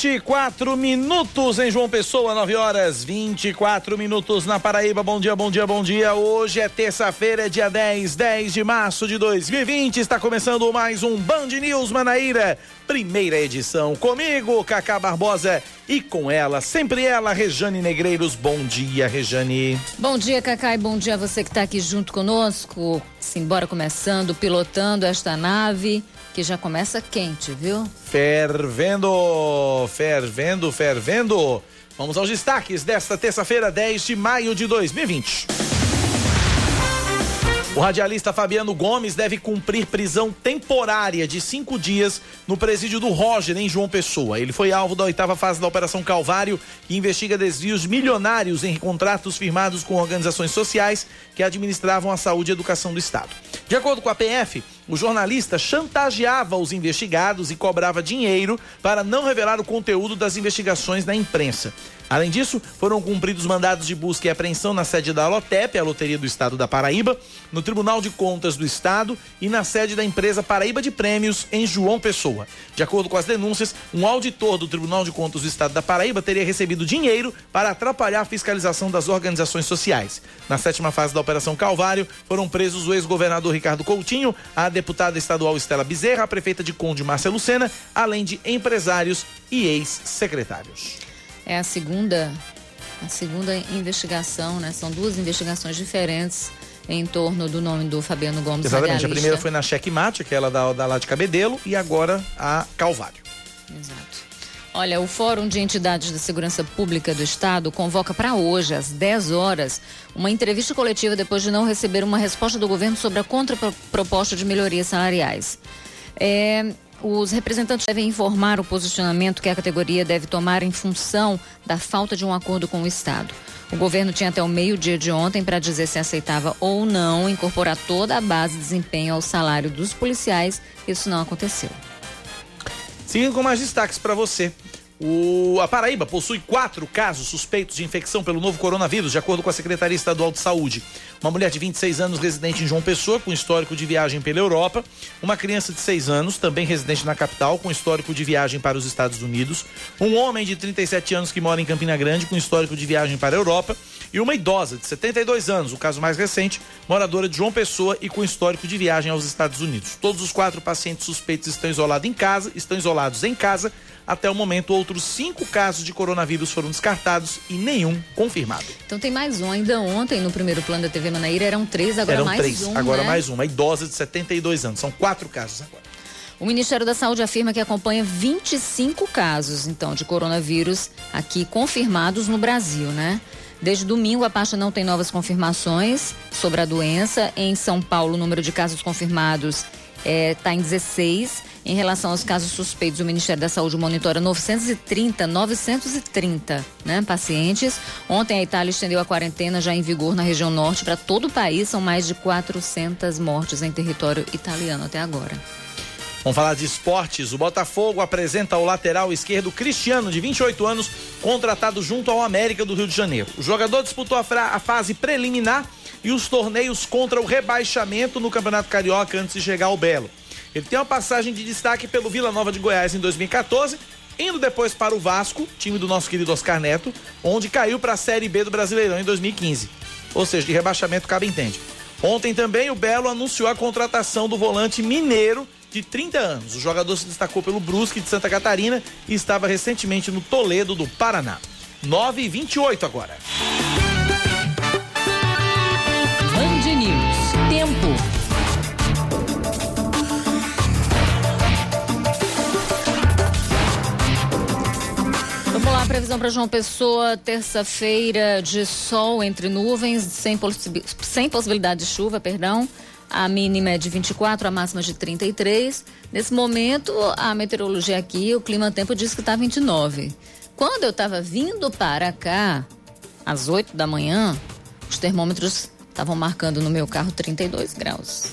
24 minutos em João Pessoa, 9 horas 24 minutos na Paraíba. Bom dia, bom dia, bom dia. Hoje é terça-feira, dia 10, 10 de março de 2020. Está começando mais um Band News Manaíra, primeira edição. Comigo, Cacá Barbosa e com ela, sempre ela, Rejane Negreiros. Bom dia, Rejane. Bom dia, Cacá, e bom dia a você que está aqui junto conosco. Simbora começando, pilotando esta nave que já começa quente, viu? Fervendo, fervendo, fervendo. Vamos aos destaques desta terça-feira, 10 de maio de 2020. O radialista Fabiano Gomes deve cumprir prisão temporária de cinco dias no presídio do Roger, em João Pessoa. Ele foi alvo da oitava fase da Operação Calvário, que investiga desvios milionários em contratos firmados com organizações sociais que administravam a saúde e educação do Estado. De acordo com a PF, o jornalista chantageava os investigados e cobrava dinheiro para não revelar o conteúdo das investigações na imprensa. Além disso, foram cumpridos mandados de busca e apreensão na sede da Alotep, a Loteria do Estado da Paraíba, no Tribunal de Contas do Estado e na sede da empresa Paraíba de Prêmios, em João Pessoa. De acordo com as denúncias, um auditor do Tribunal de Contas do Estado da Paraíba teria recebido dinheiro para atrapalhar a fiscalização das organizações sociais. Na sétima fase da Operação Calvário, foram presos o ex-governador Ricardo Coutinho, a deputada estadual Estela Bezerra, a prefeita de Conde Márcia Lucena, além de empresários e ex-secretários. É a segunda, a segunda investigação, né? São duas investigações diferentes em torno do nome do Fabiano Gomes. Exatamente. A primeira foi na Checkmate, aquela da, da lá de Cabedelo, e agora a Calvário. Exato. Olha, o Fórum de Entidades de Segurança Pública do Estado convoca para hoje, às 10 horas, uma entrevista coletiva depois de não receber uma resposta do governo sobre a contraproposta de melhorias salariais. É, os representantes devem informar o posicionamento que a categoria deve tomar em função da falta de um acordo com o Estado. O governo tinha até o meio-dia de ontem para dizer se aceitava ou não incorporar toda a base de desempenho ao salário dos policiais. Isso não aconteceu. Seguindo com mais destaques para você. O, a Paraíba possui quatro casos suspeitos de infecção pelo novo coronavírus, de acordo com a Secretaria Estadual de Saúde. Uma mulher de 26 anos, residente em João Pessoa, com histórico de viagem pela Europa. Uma criança de 6 anos, também residente na capital, com histórico de viagem para os Estados Unidos. Um homem de 37 anos que mora em Campina Grande, com histórico de viagem para a Europa. E uma idosa de 72 anos, o caso mais recente, moradora de João Pessoa e com histórico de viagem aos Estados Unidos. Todos os quatro pacientes suspeitos estão isolados em casa, estão isolados em casa. Até o momento, outros cinco casos de coronavírus foram descartados e nenhum confirmado. Então tem mais um. Ainda ontem, no primeiro plano da TV Manaíra, eram três, agora Eram mais três, um. agora né? mais uma. Idosa de 72 anos. São quatro casos agora. O Ministério da Saúde afirma que acompanha 25 casos, então, de coronavírus aqui confirmados no Brasil, né? Desde domingo, a pasta não tem novas confirmações sobre a doença. Em São Paulo, o número de casos confirmados está em 16. Em relação aos casos suspeitos, o Ministério da Saúde monitora 930, 930 né, pacientes. Ontem, a Itália estendeu a quarentena já em vigor na região norte para todo o país. São mais de 400 mortes em território italiano até agora. Vamos falar de esportes. O Botafogo apresenta o lateral esquerdo Cristiano, de 28 anos, contratado junto ao América do Rio de Janeiro. O jogador disputou a, a fase preliminar e os torneios contra o rebaixamento no Campeonato Carioca antes de chegar ao Belo. Ele tem uma passagem de destaque pelo Vila Nova de Goiás em 2014, indo depois para o Vasco, time do nosso querido Oscar Neto, onde caiu para a Série B do Brasileirão em 2015. Ou seja, de rebaixamento cabe entende. Ontem também o Belo anunciou a contratação do volante mineiro de 30 anos. O jogador se destacou pelo Brusque de Santa Catarina e estava recentemente no Toledo do Paraná. 9 e 28 agora. Tempo. Vamos lá, previsão para João Pessoa, terça-feira de sol entre nuvens, sem, possi- sem possibilidade de chuva, perdão. A mínima é de 24, a máxima de 33. Nesse momento, a meteorologia aqui, o clima tempo diz que está 29. Quando eu estava vindo para cá, às 8 da manhã, Os termômetros estavam marcando no meu carro 32 graus.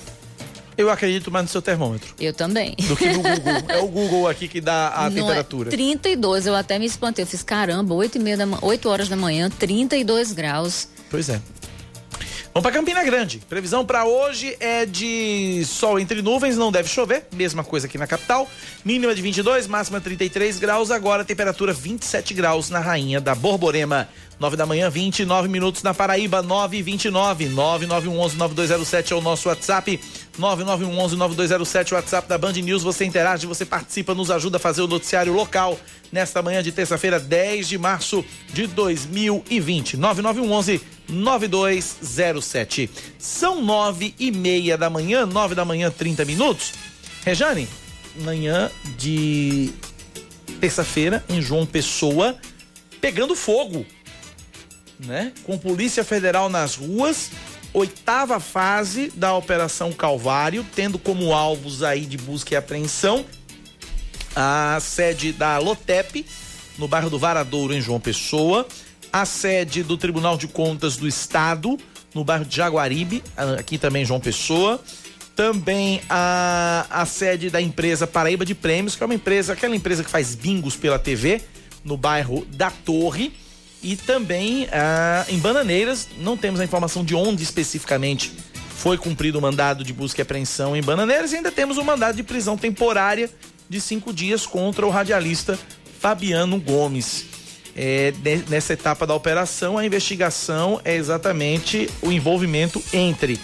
Eu acredito mais no seu termômetro. Eu também. Do que no Google. é o Google aqui que dá a Não temperatura. É 32, eu até me espantei. Eu fiz, caramba, 8, e meia da, 8 horas da manhã, 32 graus. Pois é. Vamos para Campina Grande. Previsão para hoje é de sol entre nuvens, não deve chover. Mesma coisa aqui na capital. Mínima de 22, máxima 33 graus. Agora temperatura 27 graus na Rainha da Borborema. 9 da manhã, 29 minutos na Paraíba, 9 e 29 9911-9207 é o nosso WhatsApp. 9911-9207, o WhatsApp da Band News. Você interage, você participa, nos ajuda a fazer o noticiário local nesta manhã de terça-feira, 10 de março de 2020. 9911-9207. São 9 e meia da manhã, 9 da manhã, 30 minutos. Rejane, manhã de terça-feira em João Pessoa, pegando fogo né? Com Polícia Federal nas ruas, oitava fase da Operação Calvário, tendo como alvos aí de busca e apreensão a sede da Lotep, no bairro do Varadouro, em João Pessoa, a sede do Tribunal de Contas do Estado, no bairro de Jaguaribe, aqui também em João Pessoa, também a, a sede da empresa Paraíba de Prêmios, que é uma empresa, aquela empresa que faz bingos pela TV, no bairro da Torre e também ah, em Bananeiras, não temos a informação de onde especificamente foi cumprido o mandado de busca e apreensão em Bananeiras e ainda temos o um mandado de prisão temporária de cinco dias contra o radialista Fabiano Gomes. É, nessa etapa da operação, a investigação é exatamente o envolvimento entre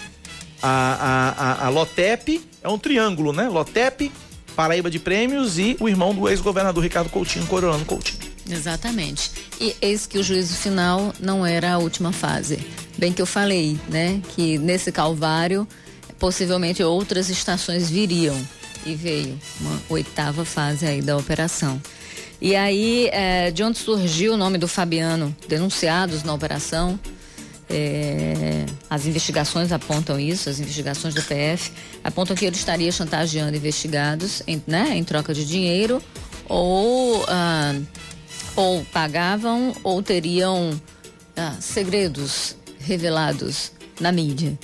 a, a, a, a Lotep, é um triângulo, né? Lotep, Paraíba de Prêmios e o irmão do ex-governador Ricardo Coutinho, Coriolano Coutinho. Exatamente. E eis que o juízo final não era a última fase. Bem que eu falei, né, que nesse calvário possivelmente outras estações viriam e veio uma oitava fase aí da operação. E aí, é, de onde surgiu o nome do Fabiano, denunciados na operação, é, as investigações apontam isso, as investigações do PF apontam que ele estaria chantageando investigados em, né, em troca de dinheiro ou ah, ou pagavam ou teriam ah, segredos revelados na mídia.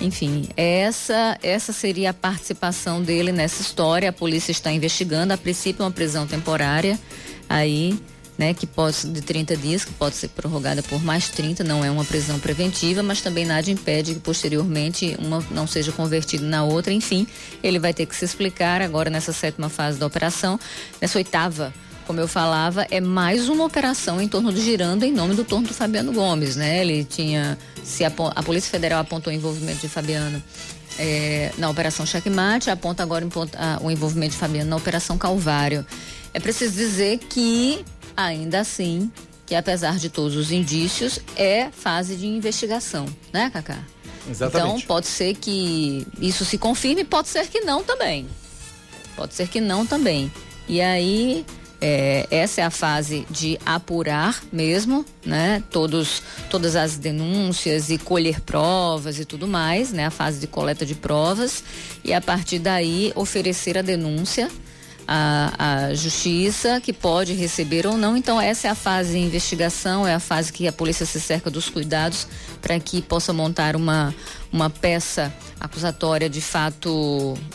Enfim, essa essa seria a participação dele nessa história. A polícia está investigando, a princípio uma prisão temporária aí, né, que pode de 30 dias, que pode ser prorrogada por mais 30, não é uma prisão preventiva, mas também nada impede que posteriormente uma não seja convertida na outra. Enfim, ele vai ter que se explicar agora nessa sétima fase da operação, nessa oitava como eu falava, é mais uma operação em torno do girando em nome do torno do Fabiano Gomes, né? Ele tinha, se a, a Polícia Federal apontou o envolvimento de Fabiano é, na Operação Checkmate, aponta agora a, o envolvimento de Fabiano na Operação Calvário. É preciso dizer que, ainda assim, que apesar de todos os indícios, é fase de investigação, né, Cacá? Exatamente. Então, pode ser que isso se confirme, pode ser que não também. Pode ser que não também. E aí, é, essa é a fase de apurar mesmo, né? Todos, todas as denúncias e colher provas e tudo mais, né? A fase de coleta de provas e a partir daí oferecer a denúncia à, à justiça que pode receber ou não. Então essa é a fase de investigação, é a fase que a polícia se cerca dos cuidados para que possa montar uma uma peça acusatória de fato,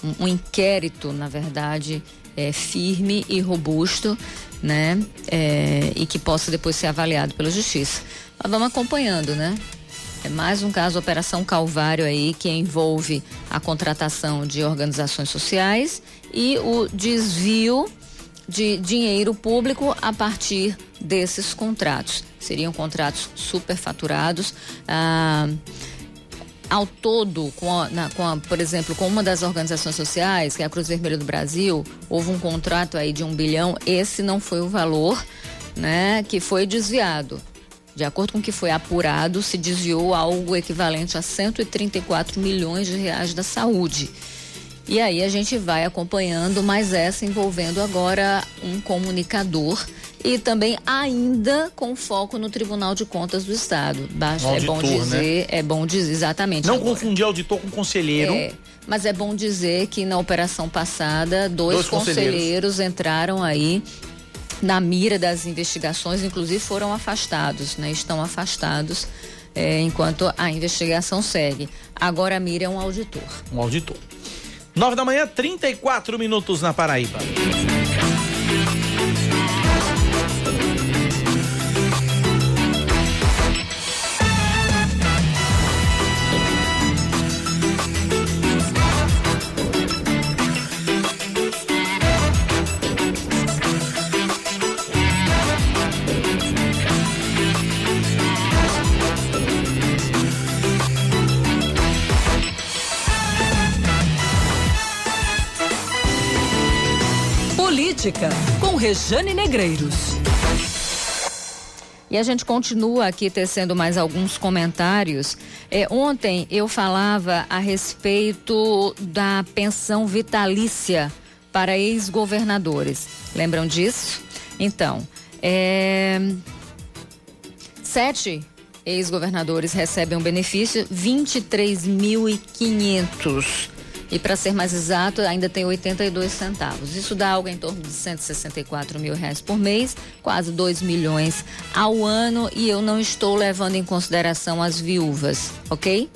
um, um inquérito, na verdade é, firme e robusto, né? É, e que possa depois ser avaliado pela justiça. Mas vamos acompanhando, né? É mais um caso Operação Calvário aí que envolve a contratação de organizações sociais e o desvio de dinheiro público a partir desses contratos. Seriam contratos superfaturados. Ah, ao todo, com a, na, com a, por exemplo, com uma das organizações sociais, que é a Cruz Vermelha do Brasil, houve um contrato aí de um bilhão. Esse não foi o valor, né, que foi desviado. De acordo com o que foi apurado, se desviou algo equivalente a 134 milhões de reais da saúde. E aí a gente vai acompanhando mais essa envolvendo agora um comunicador e também ainda com foco no Tribunal de Contas do Estado. Basta, auditor, é bom né? dizer, né? é bom dizer exatamente. Não agora. confundir auditor com conselheiro. É, mas é bom dizer que na operação passada dois, dois conselheiros. conselheiros entraram aí na mira das investigações, inclusive foram afastados, né? Estão afastados é, enquanto a investigação segue. Agora a mira é um auditor. Um auditor. 9 da manhã, 34 minutos na Paraíba. Política, com Rejane Negreiros. E a gente continua aqui tecendo mais alguns comentários. É, ontem eu falava a respeito da pensão vitalícia para ex-governadores. Lembram disso? Então, é, sete ex-governadores recebem um benefício 23.500 e para ser mais exato, ainda tem 82 centavos. Isso dá algo em torno de 164 mil reais por mês, quase 2 milhões ao ano. E eu não estou levando em consideração as viúvas, ok?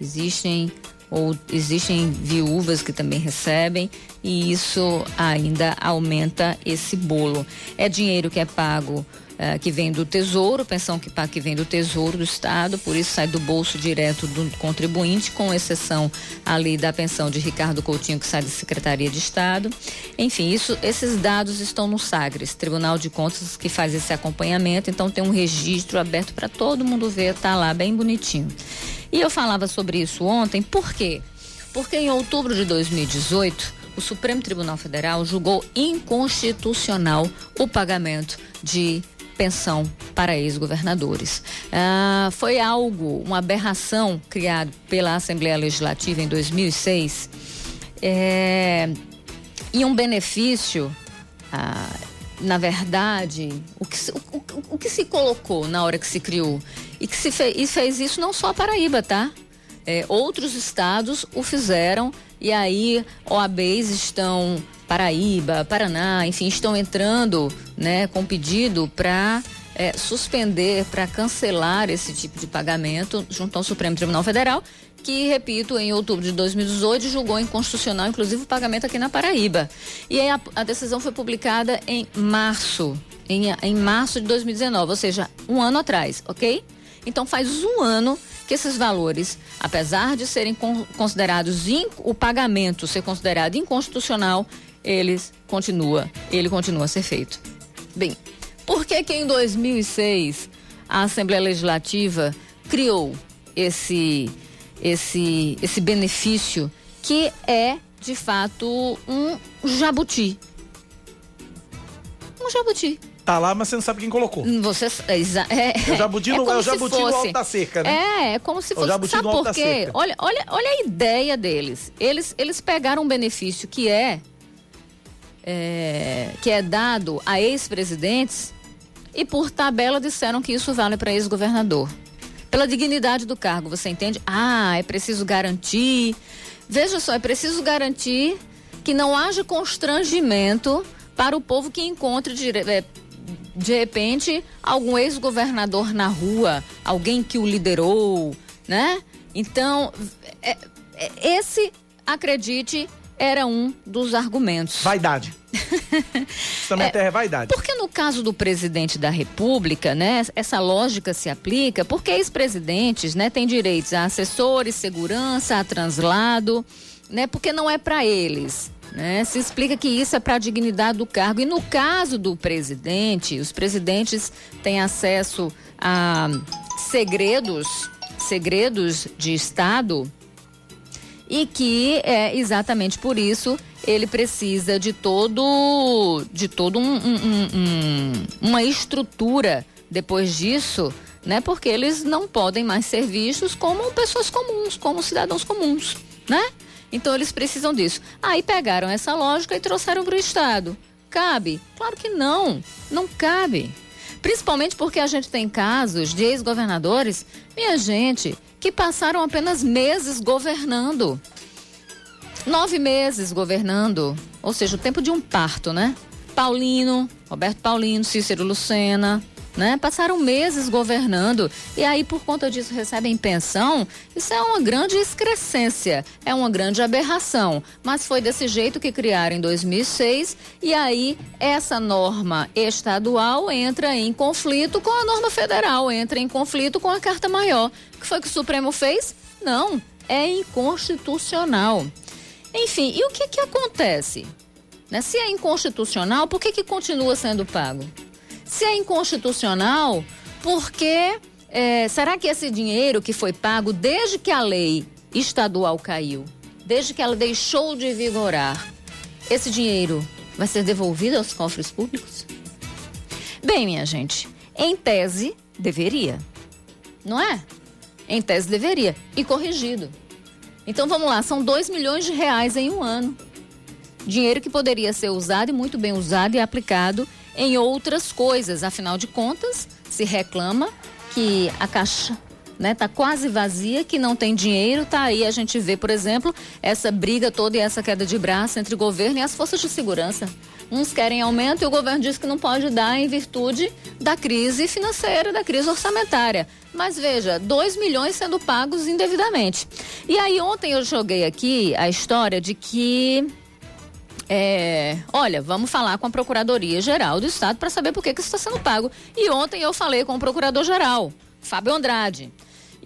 Existem ou existem viúvas que também recebem e isso ainda aumenta esse bolo. É dinheiro que é pago uh, que vem do Tesouro, pensão que, que vem do Tesouro do Estado, por isso sai do bolso direto do contribuinte, com exceção ali da pensão de Ricardo Coutinho, que sai da Secretaria de Estado. Enfim, isso, esses dados estão no Sagres, Tribunal de Contas que faz esse acompanhamento, então tem um registro aberto para todo mundo ver, tá lá bem bonitinho. E eu falava sobre isso ontem, por quê? Porque em outubro de 2018, o Supremo Tribunal Federal julgou inconstitucional o pagamento de pensão para ex-governadores. Ah, foi algo, uma aberração criada pela Assembleia Legislativa em 2006 é, e um benefício, ah, na verdade, o que, o, o, o, que se colocou na hora que se criou e que se e fez isso não só a Paraíba, tá? É, outros estados o fizeram e aí OABs estão Paraíba, Paraná, enfim, estão entrando né, com pedido para é, suspender, para cancelar esse tipo de pagamento junto ao Supremo Tribunal Federal, que, repito, em outubro de 2018 julgou inconstitucional, inclusive, o pagamento aqui na Paraíba. E aí a, a decisão foi publicada em março, em, em março de 2019, ou seja, um ano atrás, ok? Então faz um ano que esses valores, apesar de serem considerados, in, o pagamento ser considerado inconstitucional, eles continua, ele continua a ser feito. Bem, por que que em 2006 a Assembleia Legislativa criou esse esse esse benefício que é de fato um jabuti? Um jabuti. Tá lá, mas você não sabe quem colocou. Você, é, é, o jabuti, é, no, é o jabuti fosse, no alto da cerca, né? É, é como se fosse. O jabuti sabe por quê? Olha, olha, olha a ideia deles. Eles, eles pegaram um benefício que é é, que é dado a ex-presidentes e por tabela disseram que isso vale para ex-governador. Pela dignidade do cargo, você entende? Ah, é preciso garantir. Veja só, é preciso garantir que não haja constrangimento para o povo que encontre de, é, de repente algum ex-governador na rua, alguém que o liderou, né? Então, é, é, esse, acredite, era um dos argumentos. Vaidade. também é, é vaidade. Porque no caso do presidente da República, né, essa lógica se aplica porque ex-presidentes, né, têm direitos a assessores, segurança, a translado, né, porque não é para eles. Né? Se explica que isso é para a dignidade do cargo. E no caso do presidente, os presidentes têm acesso a segredos, segredos de Estado e que é exatamente por isso ele precisa de todo de todo um, um, um, uma estrutura depois disso, né? Porque eles não podem mais ser vistos como pessoas comuns, como cidadãos comuns, né? Então eles precisam disso. Aí pegaram essa lógica e trouxeram para o Estado. Cabe? Claro que não, não cabe. Principalmente porque a gente tem casos de ex-governadores, minha gente, que passaram apenas meses governando. Nove meses governando, ou seja, o tempo de um parto, né? Paulino, Roberto Paulino, Cícero Lucena, né? Passaram meses governando e aí por conta disso recebem pensão. Isso é uma grande excrescência, é uma grande aberração. Mas foi desse jeito que criaram em 2006 e aí essa norma estadual entra em conflito com a norma federal, entra em conflito com a Carta Maior. O que foi que o Supremo fez? Não, é inconstitucional. Enfim, e o que que acontece? Né? Se é inconstitucional, por que, que continua sendo pago? Se é inconstitucional, porque é, será que esse dinheiro que foi pago desde que a lei estadual caiu, desde que ela deixou de vigorar, esse dinheiro vai ser devolvido aos cofres públicos? Bem, minha gente, em tese deveria, não é? Em tese deveria e corrigido. Então vamos lá, são 2 milhões de reais em um ano. Dinheiro que poderia ser usado e muito bem usado e aplicado em outras coisas. Afinal de contas, se reclama que a caixa né, tá quase vazia, que não tem dinheiro, tá aí a gente vê, por exemplo, essa briga toda e essa queda de braço entre o governo e as forças de segurança. Uns querem aumento e o governo diz que não pode dar em virtude da crise financeira, da crise orçamentária. Mas veja, 2 milhões sendo pagos indevidamente. E aí ontem eu joguei aqui a história de que é, olha, vamos falar com a Procuradoria Geral do Estado para saber por que, que isso está sendo pago. E ontem eu falei com o Procurador-Geral, Fábio Andrade.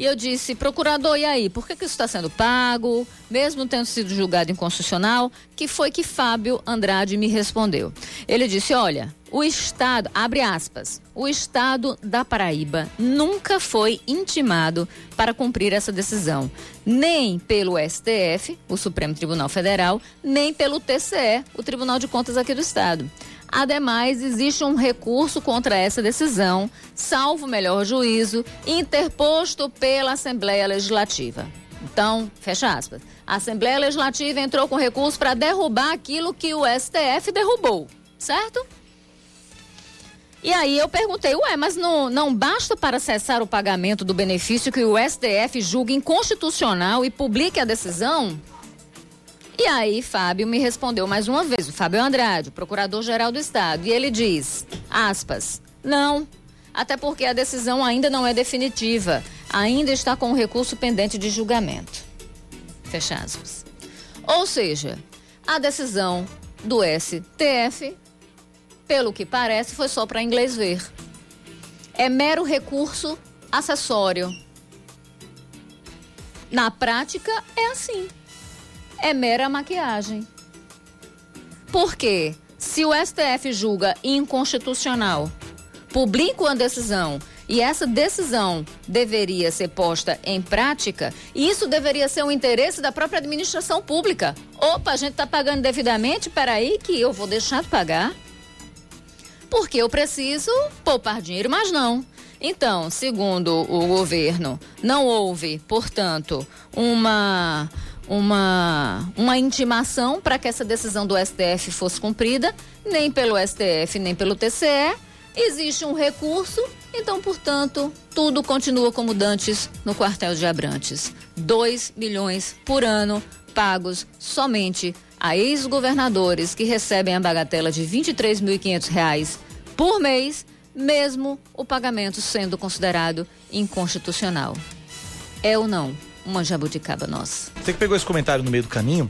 E eu disse, procurador, e aí, por que, que isso está sendo pago, mesmo tendo sido julgado inconstitucional? Que foi que Fábio Andrade me respondeu. Ele disse, olha, o Estado, abre aspas, o Estado da Paraíba nunca foi intimado para cumprir essa decisão, nem pelo STF, o Supremo Tribunal Federal, nem pelo TCE, o Tribunal de Contas aqui do Estado. Ademais, existe um recurso contra essa decisão, salvo melhor juízo, interposto pela Assembleia Legislativa. Então, fecha aspas. A Assembleia Legislativa entrou com recurso para derrubar aquilo que o STF derrubou, certo? E aí eu perguntei, ué, mas não, não basta para cessar o pagamento do benefício que o STF julgue inconstitucional e publique a decisão? E aí, Fábio me respondeu mais uma vez, o Fábio Andrade, procurador-geral do Estado, e ele diz, aspas, não, até porque a decisão ainda não é definitiva, ainda está com o recurso pendente de julgamento. Fecha aspas. Ou seja, a decisão do STF, pelo que parece, foi só para inglês ver. É mero recurso acessório. Na prática, é assim é mera maquiagem. Por quê? Se o STF julga inconstitucional, publica uma decisão e essa decisão deveria ser posta em prática, isso deveria ser um interesse da própria administração pública. Opa, a gente está pagando devidamente, peraí que eu vou deixar de pagar. Porque eu preciso poupar dinheiro, mas não. Então, segundo o governo, não houve, portanto, uma uma, uma intimação para que essa decisão do STF fosse cumprida, nem pelo STF, nem pelo TCE. Existe um recurso, então, portanto, tudo continua como dantes no quartel de Abrantes. 2 milhões por ano pagos somente a ex-governadores que recebem a bagatela de R$ 23.500 por mês, mesmo o pagamento sendo considerado inconstitucional. É ou não? uma jabuticaba nossa. Você que pegou esse comentário no meio do caminho,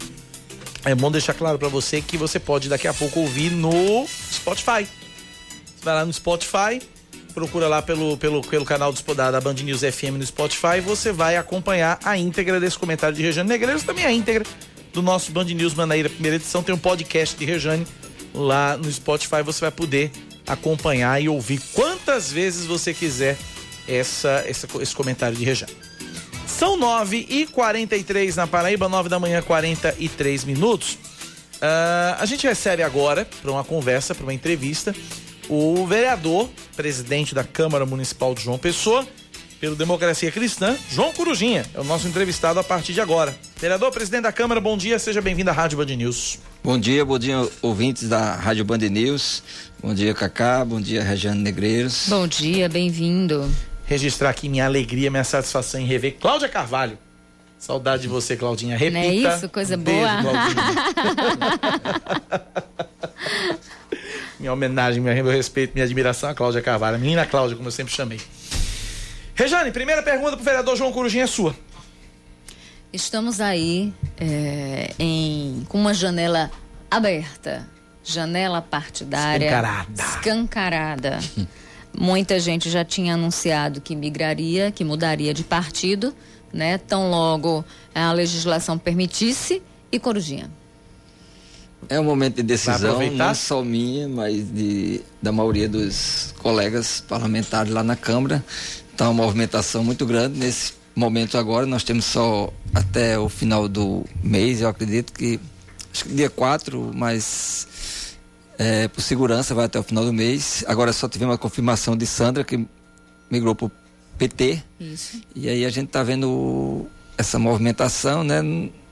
é bom deixar claro para você que você pode daqui a pouco ouvir no Spotify. Você vai lá no Spotify, procura lá pelo, pelo, pelo canal do, da, da Band News FM no Spotify, você vai acompanhar a íntegra desse comentário de Rejane Negreiros, também a íntegra do nosso Band News Manaíra primeira edição. Tem um podcast de Rejane lá no Spotify, você vai poder acompanhar e ouvir quantas vezes você quiser essa, essa esse comentário de Rejane. São 9 e 43 na Paraíba, 9 da manhã, 43 minutos. Uh, a gente recebe agora, para uma conversa, para uma entrevista, o vereador, presidente da Câmara Municipal de João Pessoa, pelo Democracia Cristã, João Corujinha. É o nosso entrevistado a partir de agora. Vereador, presidente da Câmara, bom dia, seja bem-vindo à Rádio Band News. Bom dia, bom dia, ouvintes da Rádio Band News. Bom dia, Cacá, bom dia, Regiane Negreiros. Bom dia, bem-vindo registrar aqui minha alegria, minha satisfação em rever Cláudia Carvalho. Saudade de você, Claudinha. Repita. Não é isso? Coisa boa. Minha homenagem, meu respeito, minha admiração a Cláudia Carvalho. A menina Cláudia, como eu sempre chamei. Rejane, primeira pergunta pro vereador João Corujinha é sua. Estamos aí é, em, com uma janela aberta. Janela partidária. Escancarada. Escancarada. Muita gente já tinha anunciado que migraria, que mudaria de partido, né? Tão logo a legislação permitisse. E Corujinha? É um momento de decisão, não só minha, mas de, da maioria dos colegas parlamentares lá na Câmara. Está uma movimentação muito grande. Nesse momento agora, nós temos só até o final do mês, eu acredito que, acho que dia 4, mas é, por segurança vai até o final do mês. Agora só tivemos a confirmação de Sandra, que migrou para o PT. Isso. E aí a gente está vendo essa movimentação, né?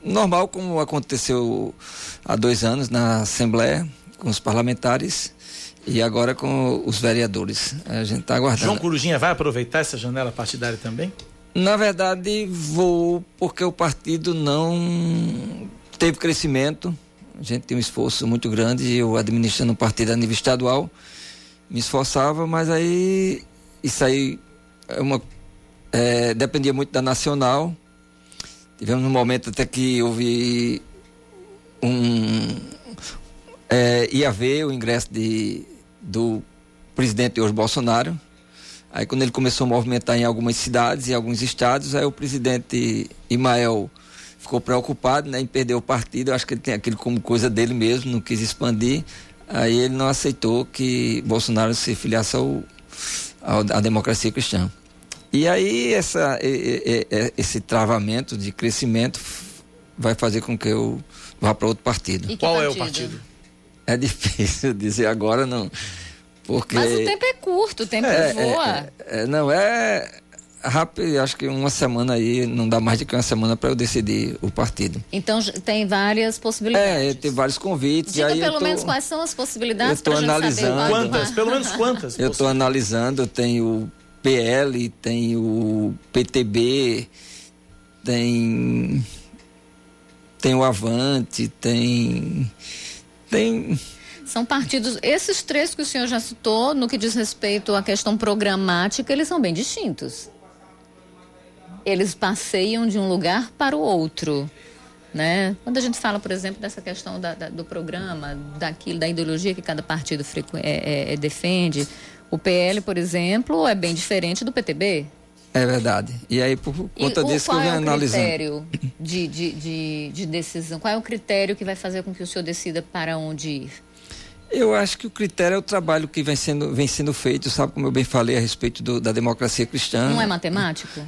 Normal como aconteceu há dois anos na Assembleia, com os parlamentares e agora com os vereadores. A gente está aguardando. João Corujinha vai aproveitar essa janela partidária também? Na verdade, vou porque o partido não teve crescimento a gente tem um esforço muito grande, eu administrando um partido a nível estadual, me esforçava, mas aí isso aí é uma, é, dependia muito da nacional. Tivemos um momento até que houve um. É, ia ver o ingresso de, do presidente hoje Bolsonaro. Aí quando ele começou a movimentar em algumas cidades, em alguns estados, aí o presidente Imael ficou preocupado né, em perder o partido. Eu acho que ele tem aquilo como coisa dele mesmo, não quis expandir. Aí ele não aceitou que Bolsonaro se filiasse ao, ao, à democracia cristã. E aí essa, esse travamento de crescimento vai fazer com que eu vá para outro partido. Qual partido? é o partido? É difícil dizer agora, não. Porque... Mas o tempo é curto, o tempo é, voa. É, é, não, é rápido, acho que uma semana aí, não dá mais do que uma semana para eu decidir o partido. Então tem várias possibilidades. É, tem vários convites. Diga aí pelo tô, menos quais são as possibilidades. Eu estou analisando. Quantas? Pelo menos quantas? Eu estou analisando, tem o PL, tem o PTB, tem tem o Avante, tem tem são partidos, esses três que o senhor já citou, no que diz respeito à questão programática, eles são bem distintos eles passeiam de um lugar para o outro. Né? Quando a gente fala, por exemplo, dessa questão da, da, do programa, daquilo, da ideologia que cada partido é, é, é, defende, o PL, por exemplo, é bem diferente do PTB. É verdade. E aí, por conta e disso que eu venho. Qual é o critério de, de, de, de, decisão? Qual é o critério que vai fazer com que o senhor decida para onde ir? Eu acho que o critério é o trabalho que vem sendo, vem sendo feito, sabe, como eu bem falei a respeito do, da democracia cristã. Não é matemático?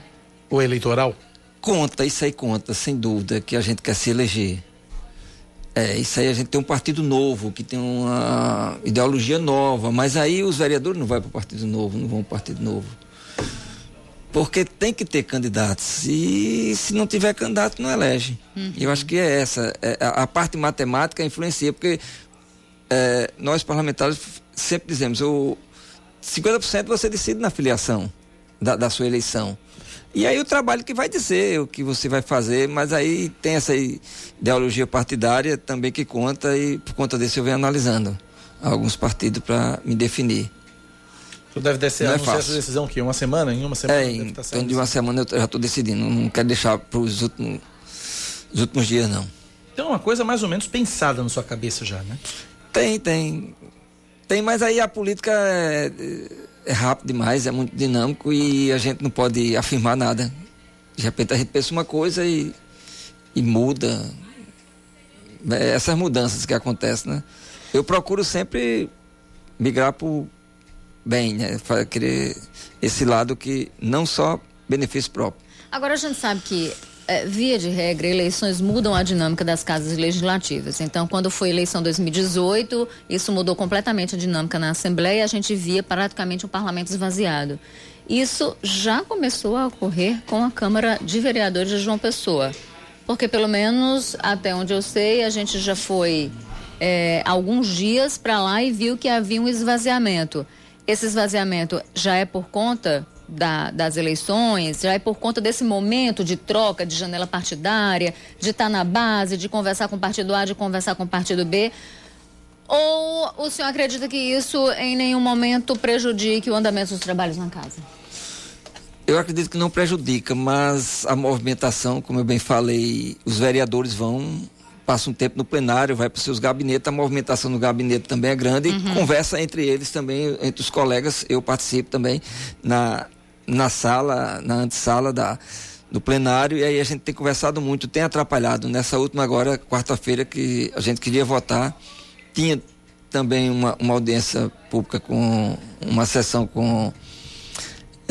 O eleitoral? Conta, isso aí conta, sem dúvida, que a gente quer se eleger. É, isso aí a gente tem um partido novo, que tem uma ideologia nova, mas aí os vereadores não vão para o partido novo, não vão para o partido novo. Porque tem que ter candidatos. E se não tiver candidato, não elege. Uhum. Eu acho que é essa. É, a, parte matemática influencia, porque é, nós parlamentares sempre dizemos, o 50% você decide na filiação da, da sua eleição. E aí o trabalho que vai dizer o que você vai fazer, mas aí tem essa ideologia partidária também que conta e por conta disso eu venho analisando alguns partidos para me definir. Tu deve descer, não é anunciar essa decisão que uma semana, em uma semana. É, em torno de uma semana eu já estou decidindo, não quero deixar para os últimos, os últimos dias não. Tem uma coisa mais ou menos pensada na sua cabeça já, né? Tem, tem. Tem, mas aí a política é, é rápido demais, é muito dinâmico e a gente não pode afirmar nada. De repente a gente pensa uma coisa e, e muda. É essas mudanças que acontecem, né? Eu procuro sempre migrar para o bem, né? Querer esse lado que não só benefício próprio. Agora a gente sabe que via de regra, eleições mudam a dinâmica das casas legislativas. Então, quando foi eleição 2018, isso mudou completamente a dinâmica na Assembleia, a gente via praticamente o parlamento esvaziado. Isso já começou a ocorrer com a Câmara de Vereadores de João Pessoa. Porque, pelo menos até onde eu sei, a gente já foi é, alguns dias para lá e viu que havia um esvaziamento. Esse esvaziamento já é por conta da, das eleições, já é por conta desse momento de troca, de janela partidária, de estar tá na base, de conversar com o partido A, de conversar com o partido B? Ou o senhor acredita que isso em nenhum momento prejudique o andamento dos trabalhos na casa? Eu acredito que não prejudica, mas a movimentação, como eu bem falei, os vereadores vão passa um tempo no plenário, vai para os seus gabinetes, a movimentação no gabinete também é grande uhum. e conversa entre eles também, entre os colegas, eu participo também na, na sala, na antessala da, do plenário, e aí a gente tem conversado muito, tem atrapalhado. Nessa última agora, quarta-feira, que a gente queria votar, tinha também uma, uma audiência pública com uma sessão com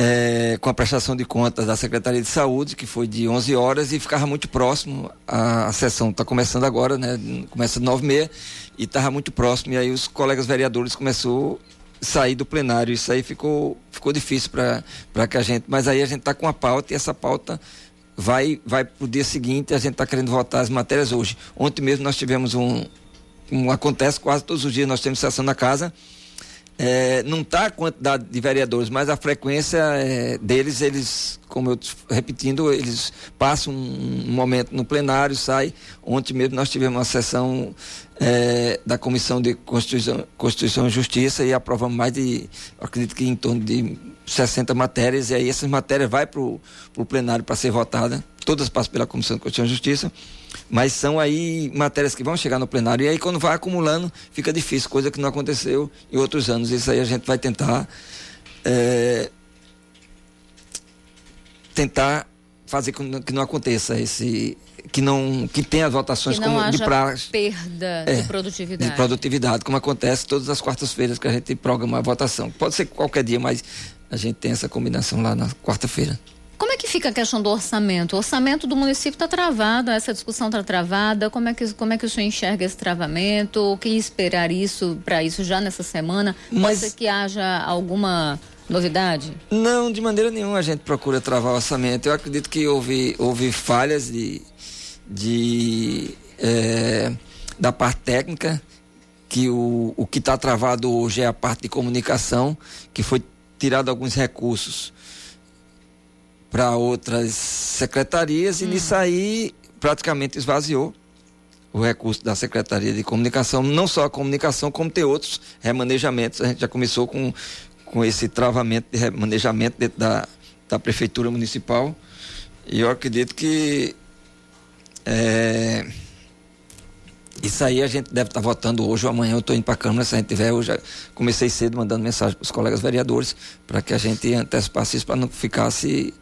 é, com a prestação de contas da Secretaria de Saúde, que foi de 11 horas, e ficava muito próximo. A, a sessão está começando agora, né? Começa de 9 e meia, e estava muito próximo. E aí os colegas vereadores começou sair do plenário. Isso aí ficou, ficou difícil para que a gente. Mas aí a gente está com a pauta, e essa pauta vai, vai para o dia seguinte. A gente está querendo votar as matérias hoje. Ontem mesmo nós tivemos um, um. Acontece quase todos os dias, nós temos sessão na casa é, não está a quantidade de vereadores, mas a frequência é, deles, eles, como eu repetindo, eles passam um, momento no plenário, sai. Ontem mesmo nós tivemos uma sessão é, da Comissão de Constituição, Constituição e Justiça e aprovamos mais de, acredito que em torno de 60 matérias, e aí essas matérias vai para o plenário para ser votada, todas passam pela Comissão de Constituição e Justiça, mas são aí matérias que vão chegar no plenário, e aí quando vai acumulando, fica difícil, coisa que não aconteceu em outros anos. Isso aí a gente vai tentar. É, tentar fazer com que não aconteça esse que não que tenha as votações que não como haja de praxe perda é, de produtividade de produtividade como acontece todas as quartas-feiras que a gente programa a votação pode ser qualquer dia mas a gente tem essa combinação lá na quarta-feira. Como é que fica a questão do orçamento? O orçamento do município está travado, essa discussão está travada. Como é, que, como é que o senhor enxerga esse travamento? O que esperar isso para isso já nessa semana? Mas Pode ser que haja alguma novidade? Não, de maneira nenhuma a gente procura travar o orçamento. Eu acredito que houve, houve falhas de, de é, da parte técnica, que o, o que está travado hoje é a parte de comunicação, que foi tirado alguns recursos para outras secretarias hum. e nisso aí praticamente esvaziou o recurso da Secretaria de Comunicação, não só a comunicação, como ter outros remanejamentos. A gente já começou com, com esse travamento de remanejamento dentro da, da Prefeitura Municipal. E eu acredito que é, isso aí a gente deve estar tá votando hoje ou amanhã. Eu estou indo para a Câmara, se a gente tiver. Eu já comecei cedo mandando mensagem para os colegas vereadores para que a gente antecipasse isso para não ficasse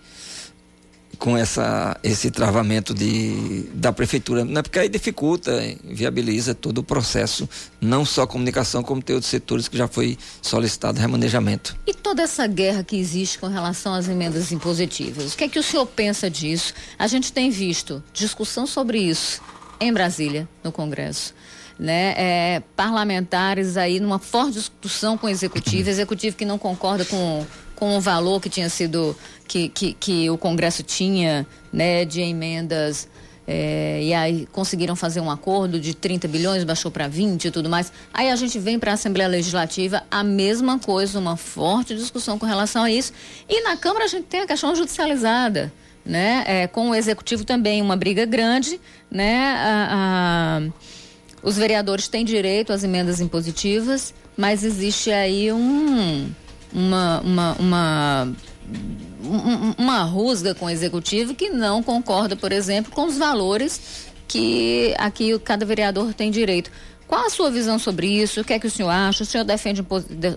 com essa, esse travamento de, da prefeitura, né? porque aí dificulta, viabiliza todo o processo, não só a comunicação, como tem outros setores que já foi solicitado remanejamento. E toda essa guerra que existe com relação às emendas impositivas, o que é que o senhor pensa disso? A gente tem visto discussão sobre isso em Brasília, no Congresso. Né, é, parlamentares aí numa forte discussão com o executivo, executivo que não concorda com, com o valor que tinha sido que, que, que o Congresso tinha né, de emendas é, e aí conseguiram fazer um acordo de 30 bilhões, baixou para 20 e tudo mais. Aí a gente vem para a Assembleia Legislativa, a mesma coisa, uma forte discussão com relação a isso. E na Câmara a gente tem a questão judicializada né? É, com o executivo também uma briga grande, né? A, a, os vereadores têm direito às emendas impositivas, mas existe aí um, uma, uma, uma, uma rusga com o executivo que não concorda, por exemplo, com os valores que aqui cada vereador tem direito. Qual a sua visão sobre isso? O que é que o senhor acha? O senhor defende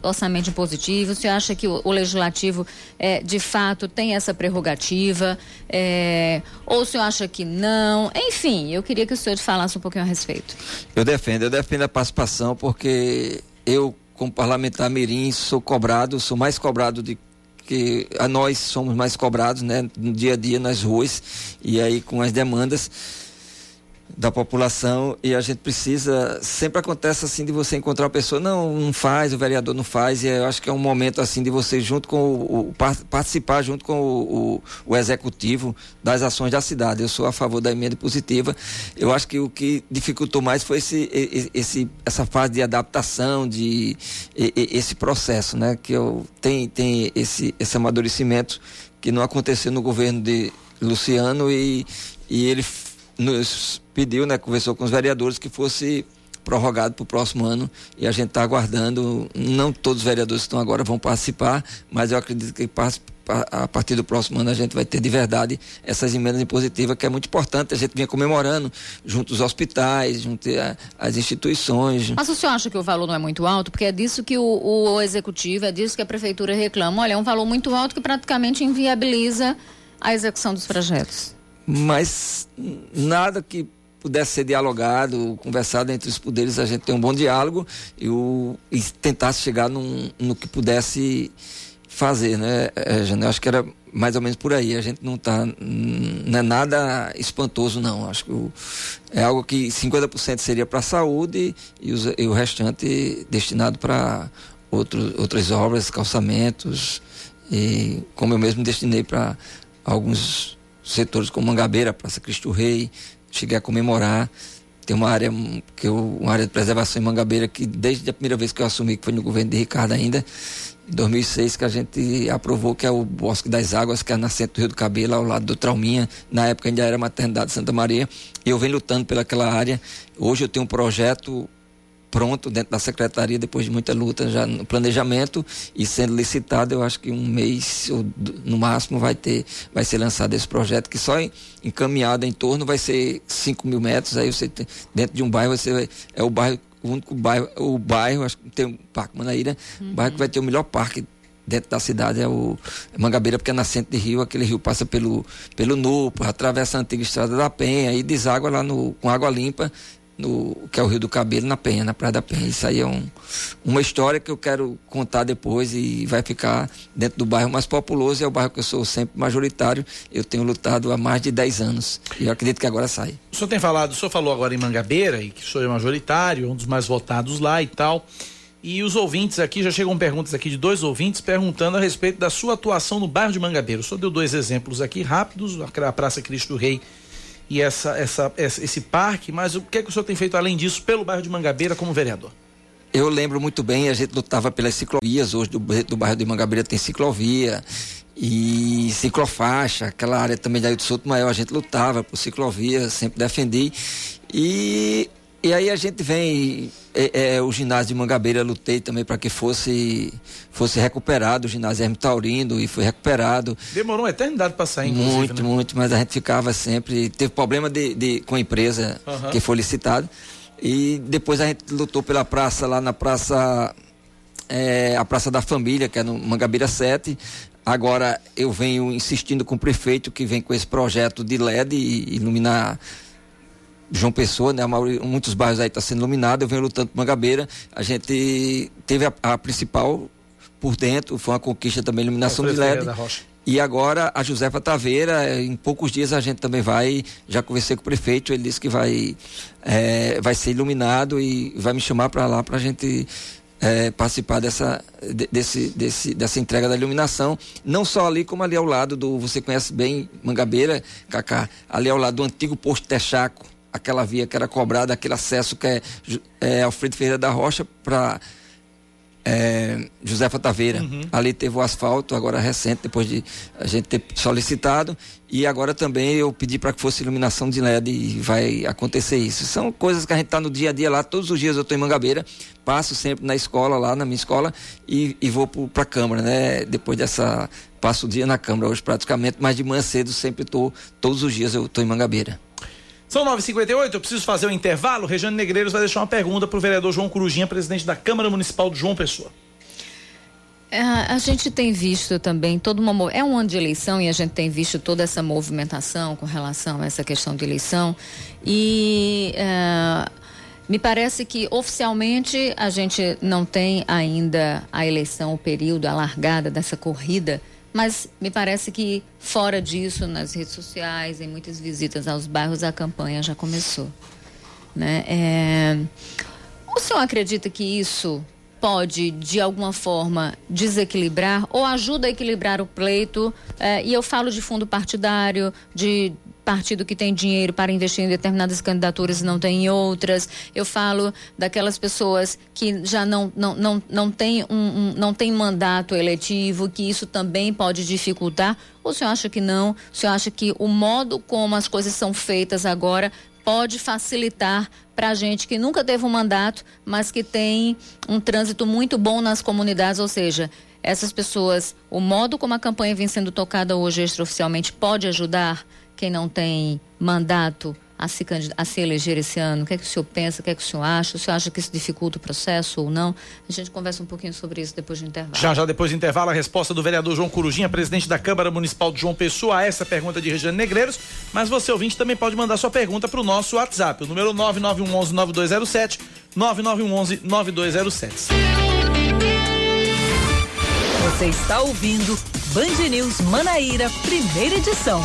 orçamento impositivo? O senhor acha que o, o legislativo, é, de fato, tem essa prerrogativa? É, ou o senhor acha que não? Enfim, eu queria que o senhor falasse um pouquinho a respeito. Eu defendo, eu defendo a participação porque eu, como parlamentar mirim, sou cobrado, sou mais cobrado de que a nós somos mais cobrados, né, no dia a dia nas ruas e aí com as demandas da população e a gente precisa sempre acontece assim de você encontrar a pessoa não não faz o vereador não faz e eu acho que é um momento assim de você junto com o, o participar junto com o, o, o, executivo das ações da cidade. Eu sou a favor da emenda positiva. Eu acho que o que dificultou mais foi esse, esse essa fase de adaptação de esse processo né que eu tem tem esse esse amadurecimento que não aconteceu no governo de Luciano e e ele nos pediu, né, conversou com os vereadores que fosse prorrogado para o próximo ano e a gente está aguardando. Não todos os vereadores que estão agora vão participar, mas eu acredito que a partir do próximo ano a gente vai ter de verdade essas emendas impositivas, que é muito importante. A gente vinha comemorando junto aos hospitais, junto às instituições. Mas o senhor acha que o valor não é muito alto? Porque é disso que o, o executivo, é disso que a prefeitura reclama. Olha, é um valor muito alto que praticamente inviabiliza a execução dos projetos. Mas nada que pudesse ser dialogado, conversado entre os poderes, a gente tem um bom diálogo e, o, e tentasse chegar num, no que pudesse fazer, né, é, Eu acho que era mais ou menos por aí. A gente não está não é nada espantoso, não. Acho que o, é algo que 50% seria para a saúde e, os, e, o restante destinado para outras obras, calçamentos, e como eu mesmo destinei para alguns setores como Mangabeira, Praça Cristo Rei, cheguei a comemorar. Tem uma área que eu, uma área de preservação em Mangabeira que desde a primeira vez que eu assumi, que foi no governo de Ricardo ainda, 2006 que a gente aprovou que é o Bosque das Águas, que é a nascente do Rio do Cabelo, ao lado do Trauminha. Na época ainda era Maternidade de Santa Maria. E eu venho lutando pelaquela área. Hoje eu tenho um projeto pronto dentro da secretaria depois de muita luta já no planejamento e sendo licitado eu acho que um mês ou no máximo vai ter vai ser lançado esse projeto que só encaminhado em torno vai ser 5 mil metros aí você tem, dentro de um bairro você vai, é o bairro o único bairro, o bairro, acho que tem o Parque Manaíra, uhum. o bairro que vai ter o melhor parque dentro da cidade é o Mangabeira, porque é nascente de rio, aquele rio passa pelo, pelo Nupo, atravessa a antiga estrada da Penha e deságua lá no, com água limpa no, que é o Rio do Cabelo, na Penha, na Praia da Penha. Isso aí é um, uma história que eu quero contar depois e vai ficar dentro do bairro mais populoso, é o bairro que eu sou sempre majoritário. Eu tenho lutado há mais de 10 anos e eu acredito que agora sai. O senhor tem falado, o senhor falou agora em Mangabeira, e que o senhor é majoritário, um dos mais votados lá e tal. E os ouvintes aqui, já chegam perguntas aqui de dois ouvintes perguntando a respeito da sua atuação no bairro de Mangabeira. O senhor deu dois exemplos aqui rápidos, a Praça Cristo Rei e essa, essa, esse parque, mas o que é que o senhor tem feito além disso pelo bairro de Mangabeira como vereador? Eu lembro muito bem, a gente lutava pelas ciclovias, hoje do, do bairro de Mangabeira tem ciclovia e ciclofaixa, aquela área também da do Souto Maior, a gente lutava por ciclovia, sempre defendi. E e aí a gente vem, é, é, o ginásio de Mangabeira lutei também para que fosse fosse recuperado, o ginásio Hermes Taurindo e foi recuperado. Demorou uma eternidade para sair, inclusive, Muito, né? muito, mas a gente ficava sempre, teve problema de, de com a empresa uhum. que foi licitada e depois a gente lutou pela praça lá na praça, é, a Praça da Família, que é no Mangabeira 7, Agora eu venho insistindo com o prefeito que vem com esse projeto de LED e iluminar João Pessoa, né? Maioria, muitos bairros aí estão tá sendo iluminados, eu venho lutando por Mangabeira. A gente teve a, a principal por dentro, foi uma conquista também, iluminação de LED. E agora a Josefa Taveira, em poucos dias a gente também vai, já conversei com o prefeito, ele disse que vai, é, vai ser iluminado e vai me chamar para lá para a gente é, participar dessa, desse, desse, dessa entrega da iluminação, não só ali, como ali ao lado do, você conhece bem Mangabeira, Cacá, ali ao lado do antigo posto Texaco, aquela via que era cobrada, aquele acesso que é, é Alfredo Ferreira da Rocha para é, Josefa Taveira. Uhum. Ali teve o asfalto, agora recente, depois de a gente ter solicitado. E agora também eu pedi para que fosse iluminação de LED e vai acontecer isso. São coisas que a gente está no dia a dia lá. Todos os dias eu estou em Mangabeira, passo sempre na escola, lá na minha escola, e, e vou para a Câmara, né? Depois dessa. Passo o dia na Câmara hoje praticamente, mas de manhã cedo sempre estou, todos os dias eu estou em Mangabeira. São 9h58, eu preciso fazer um intervalo. Rejane Negreiros vai deixar uma pergunta para o vereador João Corujinha, presidente da Câmara Municipal de João Pessoa. É, a gente tem visto também toda uma é um ano de eleição e a gente tem visto toda essa movimentação com relação a essa questão de eleição e é, me parece que oficialmente a gente não tem ainda a eleição, o período, a largada dessa corrida mas me parece que fora disso, nas redes sociais, em muitas visitas aos bairros, a campanha já começou. Né? É... O senhor acredita que isso pode, de alguma forma, desequilibrar ou ajuda a equilibrar o pleito? É, e eu falo de fundo partidário, de partido que tem dinheiro para investir em determinadas candidaturas e não tem em outras. Eu falo daquelas pessoas que já não, não, não, não, tem, um, um, não tem mandato eletivo, que isso também pode dificultar. Ou o senhor acha que não? O senhor acha que o modo como as coisas são feitas agora pode facilitar para a gente que nunca teve um mandato, mas que tem um trânsito muito bom nas comunidades, ou seja, essas pessoas, o modo como a campanha vem sendo tocada hoje extraoficialmente pode ajudar quem não tem mandato a se, a se eleger esse ano? O que é que o senhor pensa? O que é que o senhor acha? O senhor acha que isso dificulta o processo ou não? A gente conversa um pouquinho sobre isso depois do intervalo. Já, já depois do intervalo, a resposta do vereador João Corujinha, presidente da Câmara Municipal de João Pessoa, a essa pergunta de Regiane Negreiros. Mas você, ouvinte, também pode mandar sua pergunta para o nosso WhatsApp, o número 9911-9207, 9911-9207. Você está ouvindo Band News Manaíra, primeira edição.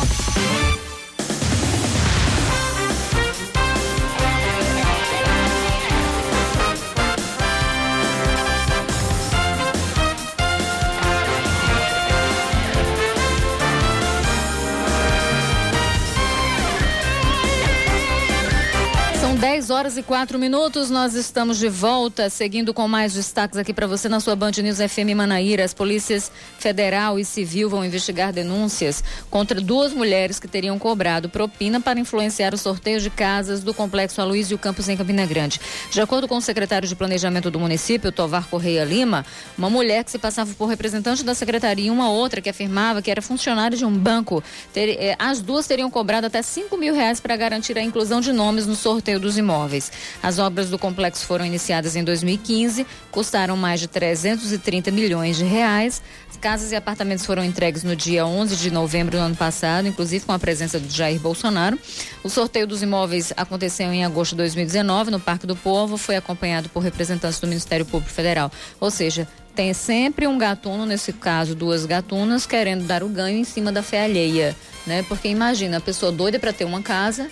São 10 horas e 4 minutos. Nós estamos de volta, seguindo com mais destaques aqui para você na sua Band News FM Manaíra. As polícias federal e civil vão investigar denúncias contra duas mulheres que teriam cobrado propina para influenciar o sorteio de casas do complexo Aloysio Campos em Campina Grande. De acordo com o secretário de Planejamento do município, Tovar Correia Lima, uma mulher que se passava por representante da secretaria e uma outra que afirmava que era funcionária de um banco, ter, eh, as duas teriam cobrado até 5 mil reais para garantir a inclusão de nomes no sorteio dos imóveis. As obras do complexo foram iniciadas em 2015, custaram mais de 330 milhões de reais. As casas e apartamentos foram entregues no dia 11 de novembro do ano passado, inclusive com a presença do Jair Bolsonaro. O sorteio dos imóveis aconteceu em agosto de 2019 no Parque do Povo, foi acompanhado por representantes do Ministério Público Federal. Ou seja, tem sempre um gatuno, nesse caso duas gatunas, querendo dar o ganho em cima da fé alheia, né? Porque imagina, a pessoa doida para ter uma casa,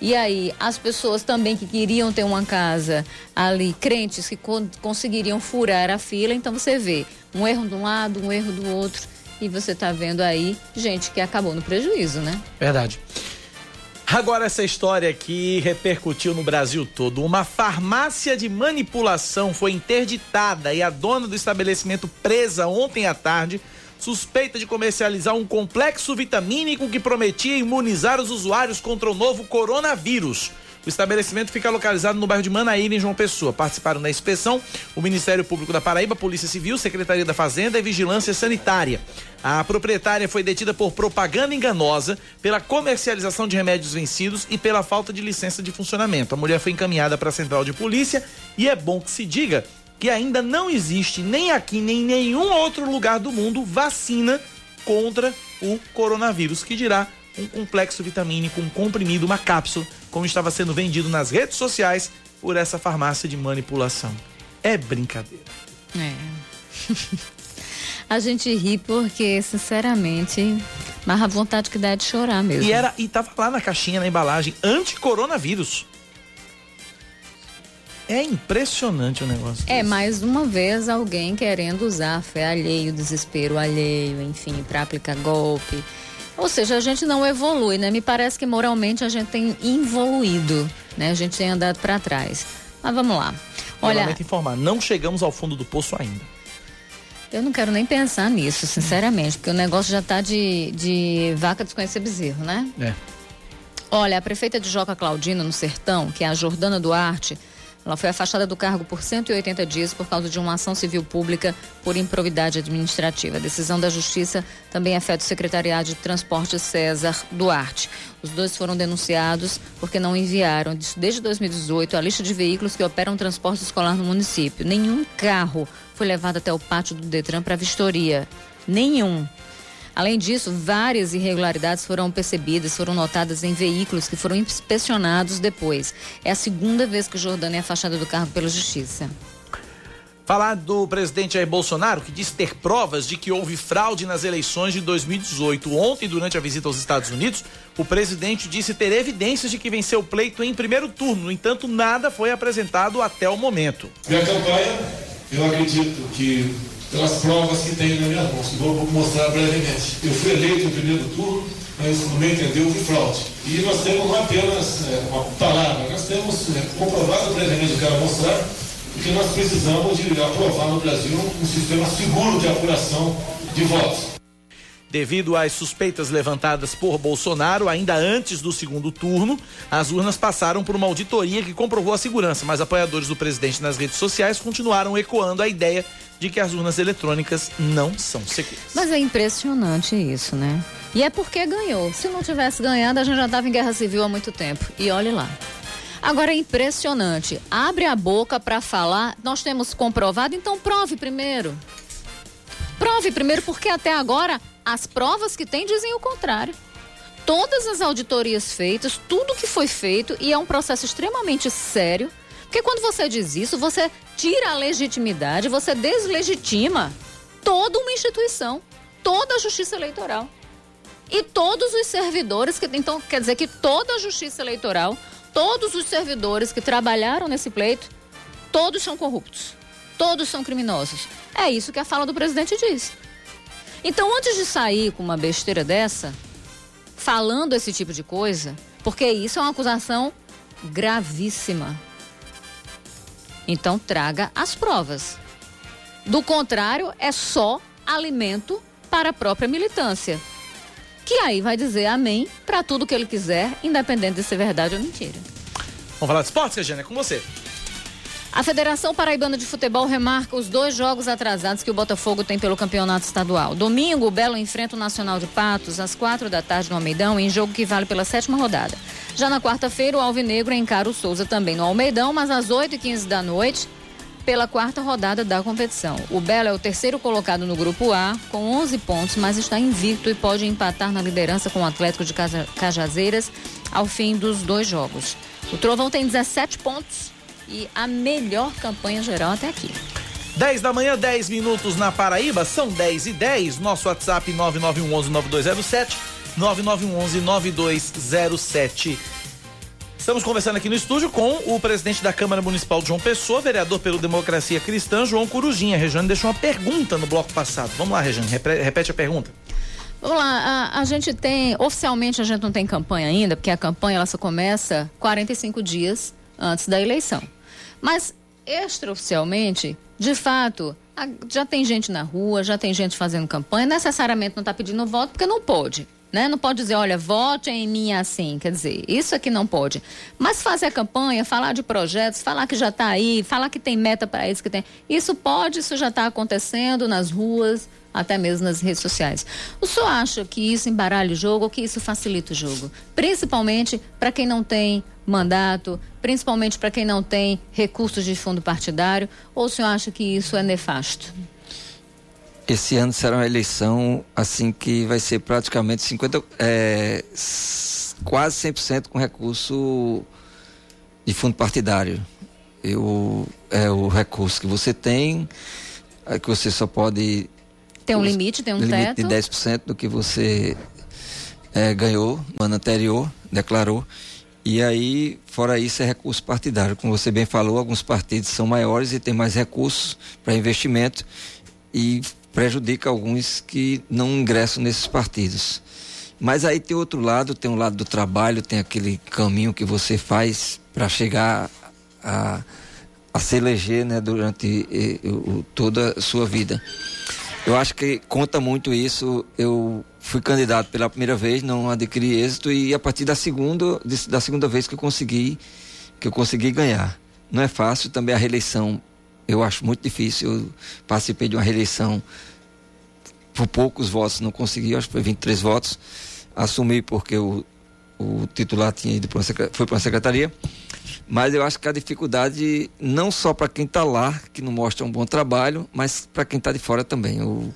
e aí, as pessoas também que queriam ter uma casa ali, crentes que con conseguiriam furar a fila, então você vê um erro de um lado, um erro do outro, e você está vendo aí gente que acabou no prejuízo, né? Verdade. Agora essa história aqui repercutiu no Brasil todo. Uma farmácia de manipulação foi interditada e a dona do estabelecimento presa ontem à tarde suspeita de comercializar um complexo vitamínico que prometia imunizar os usuários contra o novo coronavírus. O estabelecimento fica localizado no bairro de Manaíra, em João Pessoa. Participaram da inspeção o Ministério Público da Paraíba, Polícia Civil, Secretaria da Fazenda e Vigilância Sanitária. A proprietária foi detida por propaganda enganosa, pela comercialização de remédios vencidos e pela falta de licença de funcionamento. A mulher foi encaminhada para a central de polícia e é bom que se diga que ainda não existe nem aqui nem em nenhum outro lugar do mundo vacina contra o coronavírus, que dirá um complexo vitamínico, um comprimido, uma cápsula, como estava sendo vendido nas redes sociais por essa farmácia de manipulação. É brincadeira. É. a gente ri porque, sinceramente, mas a vontade que dá é de chorar mesmo. E era e tava lá na caixinha, na embalagem, anti-coronavírus. É impressionante o negócio. É, desse. mais uma vez alguém querendo usar a fé alheio, desespero alheio, enfim, para aplicar golpe. Ou seja, a gente não evolui, né? Me parece que moralmente a gente tem evoluído, né? A gente tem andado para trás. Mas vamos lá. Olha, informar, não chegamos ao fundo do poço ainda. Eu não quero nem pensar nisso, sinceramente, porque o negócio já tá de, de vaca desconhecer bezerro, né? É. Olha, a prefeita de Joca Claudina, no Sertão, que é a Jordana Duarte, ela foi afastada do cargo por 180 dias por causa de uma ação civil pública por improvidade administrativa. A decisão da Justiça também afeta o Secretariado de Transporte César Duarte. Os dois foram denunciados porque não enviaram, desde 2018, a lista de veículos que operam transporte escolar no município. Nenhum carro foi levado até o pátio do Detran para vistoria. Nenhum. Além disso, várias irregularidades foram percebidas, foram notadas em veículos que foram inspecionados depois. É a segunda vez que Jordânia é afastada do cargo pela Justiça. Falar do presidente Jair Bolsonaro, que diz ter provas de que houve fraude nas eleições de 2018. Ontem, durante a visita aos Estados Unidos, o presidente disse ter evidências de que venceu o pleito em primeiro turno. No entanto, nada foi apresentado até o momento. Minha campanha, eu acredito que pelas provas que tenho na minha mão, que vou mostrar brevemente. Eu fui eleito no primeiro turno, mas no meu entender houve fraude. E nós temos não apenas é, uma palavra, nós temos é, comprovado brevemente, eu quero mostrar, porque nós precisamos de aprovar no Brasil um sistema seguro de apuração de votos. Devido às suspeitas levantadas por Bolsonaro, ainda antes do segundo turno, as urnas passaram por uma auditoria que comprovou a segurança, mas apoiadores do presidente nas redes sociais continuaram ecoando a ideia de que as urnas eletrônicas não são seguras. Mas é impressionante isso, né? E é porque ganhou. Se não tivesse ganhado, a gente já estava em guerra civil há muito tempo. E olhe lá. Agora é impressionante. Abre a boca para falar. Nós temos comprovado, então prove primeiro. Prove primeiro, porque até agora as provas que tem dizem o contrário. Todas as auditorias feitas, tudo que foi feito, e é um processo extremamente sério, porque quando você diz isso, você tira a legitimidade, você deslegitima toda uma instituição, toda a justiça eleitoral. E todos os servidores, que então quer dizer que toda a justiça eleitoral, todos os servidores que trabalharam nesse pleito, todos são corruptos, todos são criminosos. É isso que a fala do presidente diz. Então, antes de sair com uma besteira dessa, falando esse tipo de coisa, porque isso é uma acusação gravíssima. Então, traga as provas. Do contrário, é só alimento para a própria militância. Que aí vai dizer amém para tudo que ele quiser, independente de ser verdade ou mentira. Vamos falar de esportes, Regina? É com você. A Federação Paraibana de Futebol remarca os dois jogos atrasados que o Botafogo tem pelo campeonato estadual. Domingo, o Belo enfrenta o Nacional de Patos às quatro da tarde no Almeidão, em jogo que vale pela sétima rodada. Já na quarta-feira, o Alvinegro encara o Souza também no Almeidão, mas às 8 e 15 da noite, pela quarta rodada da competição. O Belo é o terceiro colocado no grupo A, com 11 pontos, mas está invicto e pode empatar na liderança com o Atlético de Cajazeiras ao fim dos dois jogos. O Trovão tem 17 pontos e a melhor campanha geral até aqui. 10 da manhã, 10 minutos na Paraíba, são 10 e 10. Nosso WhatsApp 9911-9207, 9911-9207. Estamos conversando aqui no estúdio com o presidente da Câmara Municipal de João Pessoa, vereador pelo Democracia Cristã, João Corujinha. A Rejane deixou uma pergunta no bloco passado. Vamos lá, Rejane, repete a pergunta. Vamos lá, a, a, gente tem, oficialmente a gente não tem campanha ainda, porque a campanha ela só começa 45 dias antes da eleição. Mas extraoficialmente, de fato, já tem gente na rua, já tem gente fazendo campanha, necessariamente não está pedindo voto porque não pode. Né? Não pode dizer, olha, vote em mim assim. Quer dizer, isso aqui não pode. Mas fazer a campanha, falar de projetos, falar que já está aí, falar que tem meta para isso que tem. Isso pode, isso já está acontecendo nas ruas, até mesmo nas redes sociais. O senhor acha que isso embaralha o jogo ou que isso facilita o jogo? Principalmente para quem não tem mandato, principalmente para quem não tem recursos de fundo partidário, ou o senhor acha que isso é nefasto? Esse ano será uma eleição assim que vai ser praticamente 50, é, quase 100% com recurso de fundo partidário. Eu, é o recurso que você tem, é que você só pode tem um limite, tem um limite teto? de 10% do que você é, ganhou no ano anterior, declarou. E aí, fora isso, é recurso partidário. Como você bem falou, alguns partidos são maiores e têm mais recursos para investimento e prejudica alguns que não ingressam nesses partidos. Mas aí tem outro lado, tem o um lado do trabalho, tem aquele caminho que você faz para chegar a, a se eleger né, durante e, o, toda a sua vida. Eu acho que conta muito isso. Eu fui candidato pela primeira vez, não adquiri êxito e a partir da segunda, da segunda vez que eu consegui, que eu consegui ganhar. Não é fácil também a reeleição. Eu acho muito difícil. Eu participei de uma reeleição por poucos votos, não consegui, acho que foi 23 votos. Assumi porque o, o titular tinha ido para foi para a secretaria. Mas eu acho que a dificuldade, não só para quem está lá, que não mostra um bom trabalho, mas para quem está de fora também. O,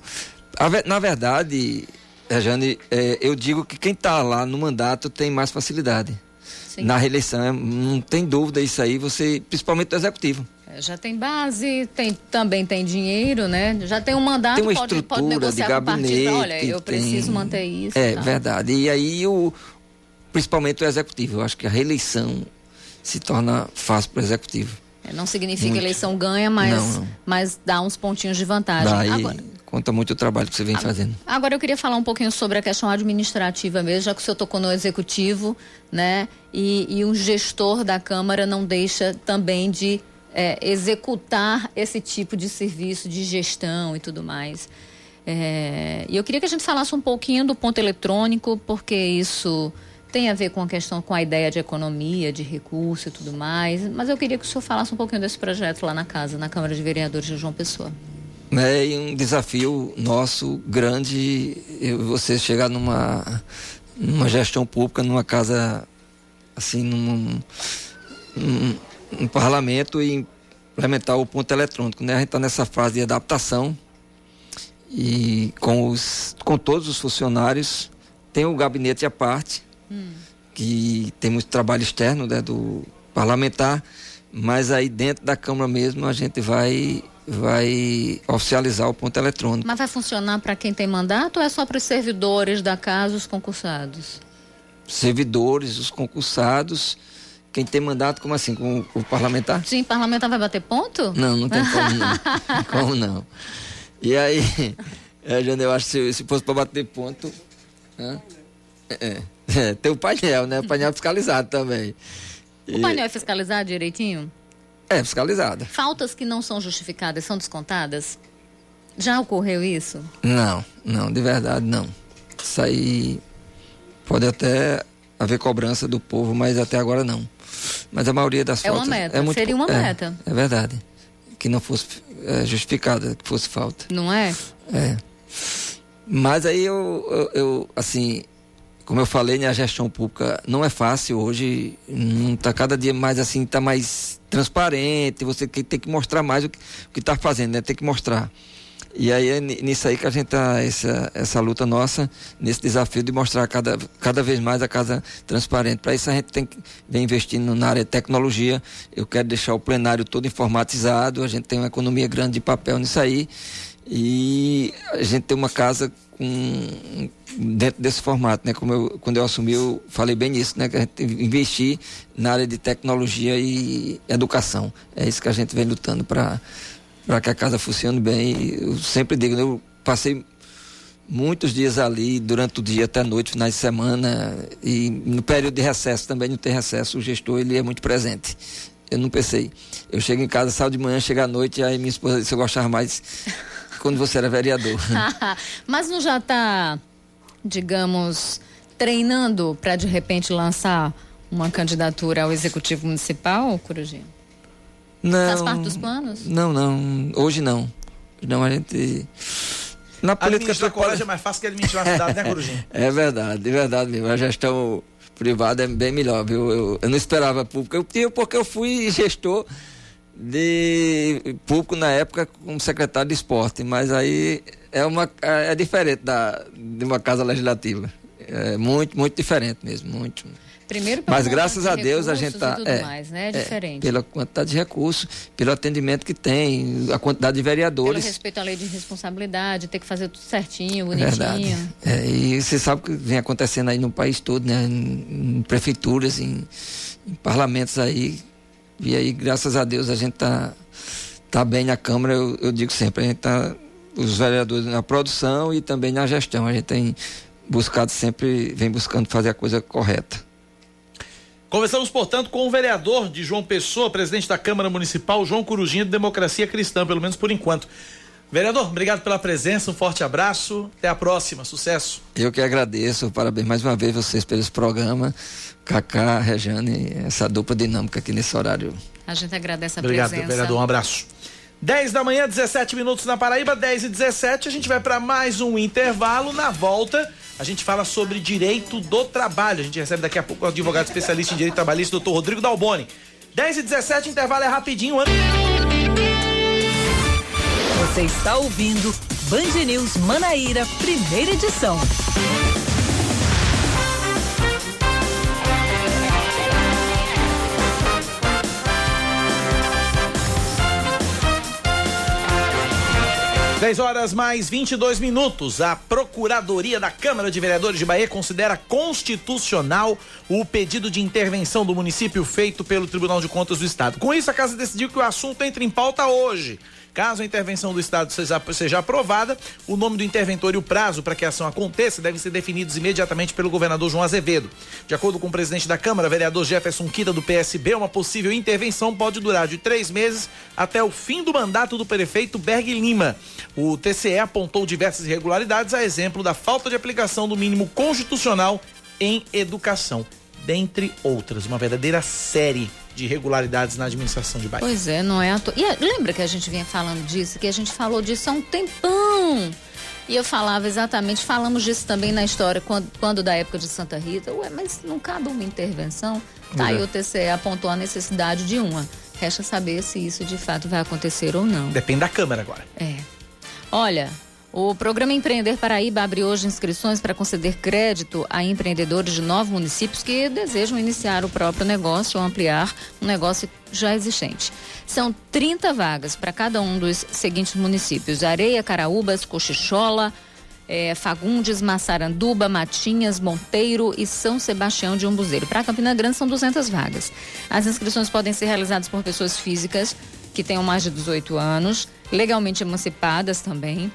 a, na verdade, Jane, é, eu digo que quem está lá no mandato tem mais facilidade. Sim. Na reeleição, é, não tem dúvida isso aí, você, principalmente do executivo. Já tem base, tem, também tem dinheiro, né? Já tem um mandato, tem uma pode, estrutura pode negociar de gabinete, com o partido. Olha, eu preciso manter isso. É verdade. E aí, o, principalmente o executivo, eu acho que a reeleição se torna fácil para o executivo. É, não significa que a eleição ganha, mas, não, não. mas dá uns pontinhos de vantagem. Dá, Agora, conta muito o trabalho que você vem fazendo. Agora eu queria falar um pouquinho sobre a questão administrativa mesmo, já que o senhor tocou no executivo, né? E, e um gestor da Câmara não deixa também de é, executar esse tipo de serviço de gestão e tudo mais. É, e eu queria que a gente falasse um pouquinho do ponto eletrônico, porque isso tem a ver com a questão, com a ideia de economia, de recurso e tudo mais. Mas eu queria que o senhor falasse um pouquinho desse projeto lá na casa, na Câmara de Vereadores de João Pessoa. É um desafio nosso grande você chegar numa, numa gestão pública, numa casa assim, num, num, num parlamento e implementar o ponto eletrônico. Né? A gente está nessa fase de adaptação e com, os, com todos os funcionários. Tem o gabinete à parte, hum. que tem muito trabalho externo né, do parlamentar, mas aí dentro da Câmara mesmo a gente vai vai oficializar o ponto eletrônico. Mas vai funcionar para quem tem mandato ou é só para os servidores da casa, os concursados? Servidores, os concursados, quem tem mandato, como assim? Com o parlamentar? Sim, parlamentar vai bater ponto? Não, não tem como não. como não. E aí, é, eu acho que se, se fosse para bater ponto. Né? É, é, tem o painel, né? O painel fiscalizado também. O painel é fiscalizado direitinho? É, fiscalizada. Faltas que não são justificadas são descontadas? Já ocorreu isso? Não, não, de verdade não. Isso aí pode até haver cobrança do povo, mas até agora não. Mas a maioria das é faltas. Uma meta. É muito, Seria uma é, meta. É verdade. Que não fosse é, justificada, que fosse falta. Não é? É. Mas aí eu, eu, eu assim, como eu falei, né, a gestão pública não é fácil hoje, não está cada dia mais assim, está mais transparente, você tem que mostrar mais o que está fazendo, né? Tem que mostrar. E aí é nisso aí que a gente tá, essa, essa luta nossa, nesse desafio de mostrar cada, cada vez mais a casa transparente. Para isso a gente tem que vem investindo na área de tecnologia. Eu quero deixar o plenário todo informatizado, a gente tem uma economia grande de papel nisso aí. E a gente tem uma casa com, dentro desse formato, né? Como eu, quando eu assumi, eu falei bem nisso, né? Que a gente investir na área de tecnologia e educação. É isso que a gente vem lutando para para que a casa funcione bem. Eu sempre digo, eu passei muitos dias ali, durante o dia até a noite, finais de semana, e no período de recesso também não tem recesso, o gestor ele é muito presente. Eu não pensei. Eu chego em casa, saio de manhã, chego à noite, aí minha esposa disse eu gostava mais quando você era vereador. Mas não já está, digamos, treinando para de repente lançar uma candidatura ao executivo municipal, Corujinho? Não. Faz parte dos planos? Não, não. Hoje não. Não, a gente. Na política administrar colégio é mais fácil que administrar a cidade, né, Corujinho? É verdade, é verdade mesmo. A gestão privada é bem melhor, viu? Eu, eu não esperava público. Eu tinha porque eu fui gestor de público na época como secretário de esporte, mas aí é uma é diferente da de uma casa legislativa. É muito, muito diferente mesmo, muito. Primeiro Mas graças a Deus a gente está. É, mais, né? é, diferente. É, pela quantidade de recursos, pelo atendimento que tem, a quantidade de vereadores. Pelo respeito à lei de responsabilidade, ter que fazer tudo certinho, bonitinho. Verdade. É, e você sabe o que vem acontecendo aí no país todo, né? Em, em prefeituras, em, em, parlamentos aí. E aí, graças a Deus, a gente está tá bem na Câmara, eu, eu digo sempre, a gente está. Os vereadores na produção e também na gestão. A gente tem buscado sempre, vem buscando fazer a coisa correta. Conversamos, portanto, com o vereador de João Pessoa, presidente da Câmara Municipal, João Corujinha, de Democracia Cristã, pelo menos por enquanto. Vereador, obrigado pela presença, um forte abraço, até a próxima, sucesso. Eu que agradeço, parabéns mais uma vez vocês pelo programa, Cacá, Rejane, essa dupla dinâmica aqui nesse horário. A gente agradece a obrigado, presença. Obrigado, vereador, um abraço. 10 da manhã, 17 minutos na Paraíba, 10 e 17, a gente vai para mais um intervalo, na volta a gente fala sobre direito do trabalho. A gente recebe daqui a pouco o advogado especialista em direito trabalhista, doutor Rodrigo Dalboni. 10 e 17, intervalo é rapidinho. Você está ouvindo Band News Manaíra, primeira edição. 10 horas mais 22 minutos. A Procuradoria da Câmara de Vereadores de Bahia considera constitucional o pedido de intervenção do município feito pelo Tribunal de Contas do Estado. Com isso, a casa decidiu que o assunto entra em pauta hoje. Caso a intervenção do Estado seja, seja aprovada, o nome do interventor e o prazo para que a ação aconteça devem ser definidos imediatamente pelo governador João Azevedo. De acordo com o presidente da Câmara, vereador Jefferson Quita, do PSB, uma possível intervenção pode durar de três meses até o fim do mandato do prefeito Berg Lima. O TCE apontou diversas irregularidades, a exemplo da falta de aplicação do mínimo constitucional em educação, dentre outras. Uma verdadeira série de irregularidades na administração de Bahia. Pois é, não é à toa. E lembra que a gente vinha falando disso, que a gente falou disso há um tempão. E eu falava exatamente, falamos disso também na história, quando, quando da época de Santa Rita. Ué, mas não cabe uma intervenção? Tá, é. e o TCE apontou a necessidade de uma. Resta saber se isso de fato vai acontecer ou não. Depende da Câmara agora. É. Olha, o programa Empreender Paraíba abre hoje inscrições para conceder crédito a empreendedores de nove municípios que desejam iniciar o próprio negócio ou ampliar um negócio já existente. São 30 vagas para cada um dos seguintes municípios: Areia, Caraúbas, Cochichola, é, Fagundes, Massaranduba, Matinhas, Monteiro e São Sebastião de Umbuzeiro. Para Campina Grande são 200 vagas. As inscrições podem ser realizadas por pessoas físicas que tenham mais de 18 anos, legalmente emancipadas também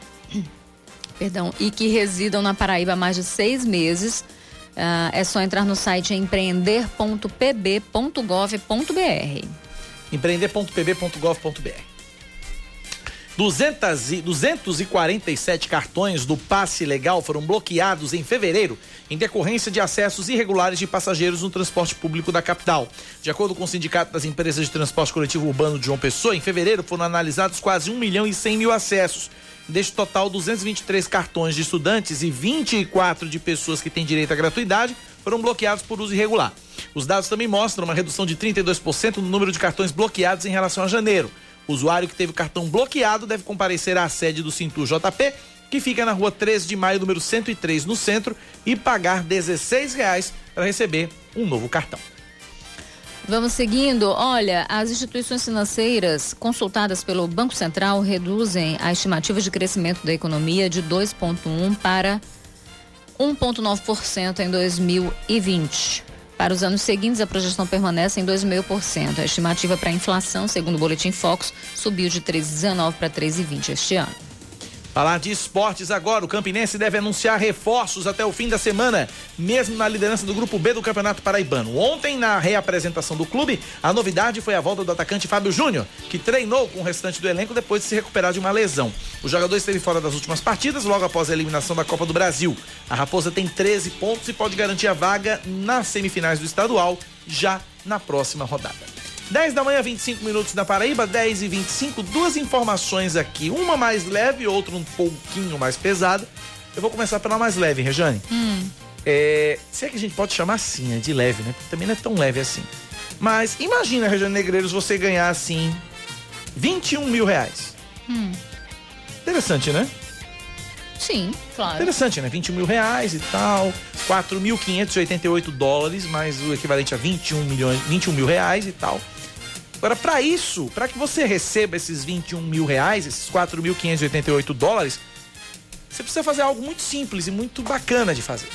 perdão, e que residam na Paraíba há mais de seis meses. Uh, é só entrar no site empreender.pb.gov.br. Empreender.pb.gov.br. 247 cartões do passe legal foram bloqueados em fevereiro em decorrência de acessos irregulares de passageiros no transporte público da capital. De acordo com o Sindicato das Empresas de Transporte Coletivo Urbano de João Pessoa, em fevereiro foram analisados quase 1 milhão e 100 mil acessos Deste total, 223 cartões de estudantes e 24 de pessoas que têm direito à gratuidade foram bloqueados por uso irregular. Os dados também mostram uma redução de 32% no número de cartões bloqueados em relação a janeiro. O usuário que teve o cartão bloqueado deve comparecer à sede do Cintur JP, que fica na rua 13 de maio, número 103, no centro, e pagar R$ 16 para receber um novo cartão. Vamos seguindo. Olha, as instituições financeiras consultadas pelo Banco Central reduzem a estimativa de crescimento da economia de 2,1% para 1,9% em 2020. Para os anos seguintes, a projeção permanece em 2,5%. A estimativa para a inflação, segundo o Boletim Focus, subiu de 3,19% para 3,20% este ano. Falar de esportes agora, o Campinense deve anunciar reforços até o fim da semana, mesmo na liderança do grupo B do Campeonato Paraibano. Ontem, na reapresentação do clube, a novidade foi a volta do atacante Fábio Júnior, que treinou com o restante do elenco depois de se recuperar de uma lesão. O jogador esteve fora das últimas partidas, logo após a eliminação da Copa do Brasil. A Raposa tem 13 pontos e pode garantir a vaga nas semifinais do estadual já na próxima rodada. 10 da manhã, 25 minutos na Paraíba, 10 e 25, duas informações aqui. Uma mais leve, outra um pouquinho mais pesada. Eu vou começar pela mais leve, Rejane. Hum. É, se é que a gente pode chamar assim, né? De leve, né? Porque também não é tão leve assim. Mas imagina, Rejane Negreiros, você ganhar assim 21 mil reais. Hum. Interessante, né? Sim, claro. Interessante, né? 21 mil reais e tal. 4.588 dólares, mais o equivalente a 21 milhões, 21 mil reais e tal. Agora, para isso, para que você receba esses 21 mil reais, esses 4.588 dólares, você precisa fazer algo muito simples e muito bacana de fazer.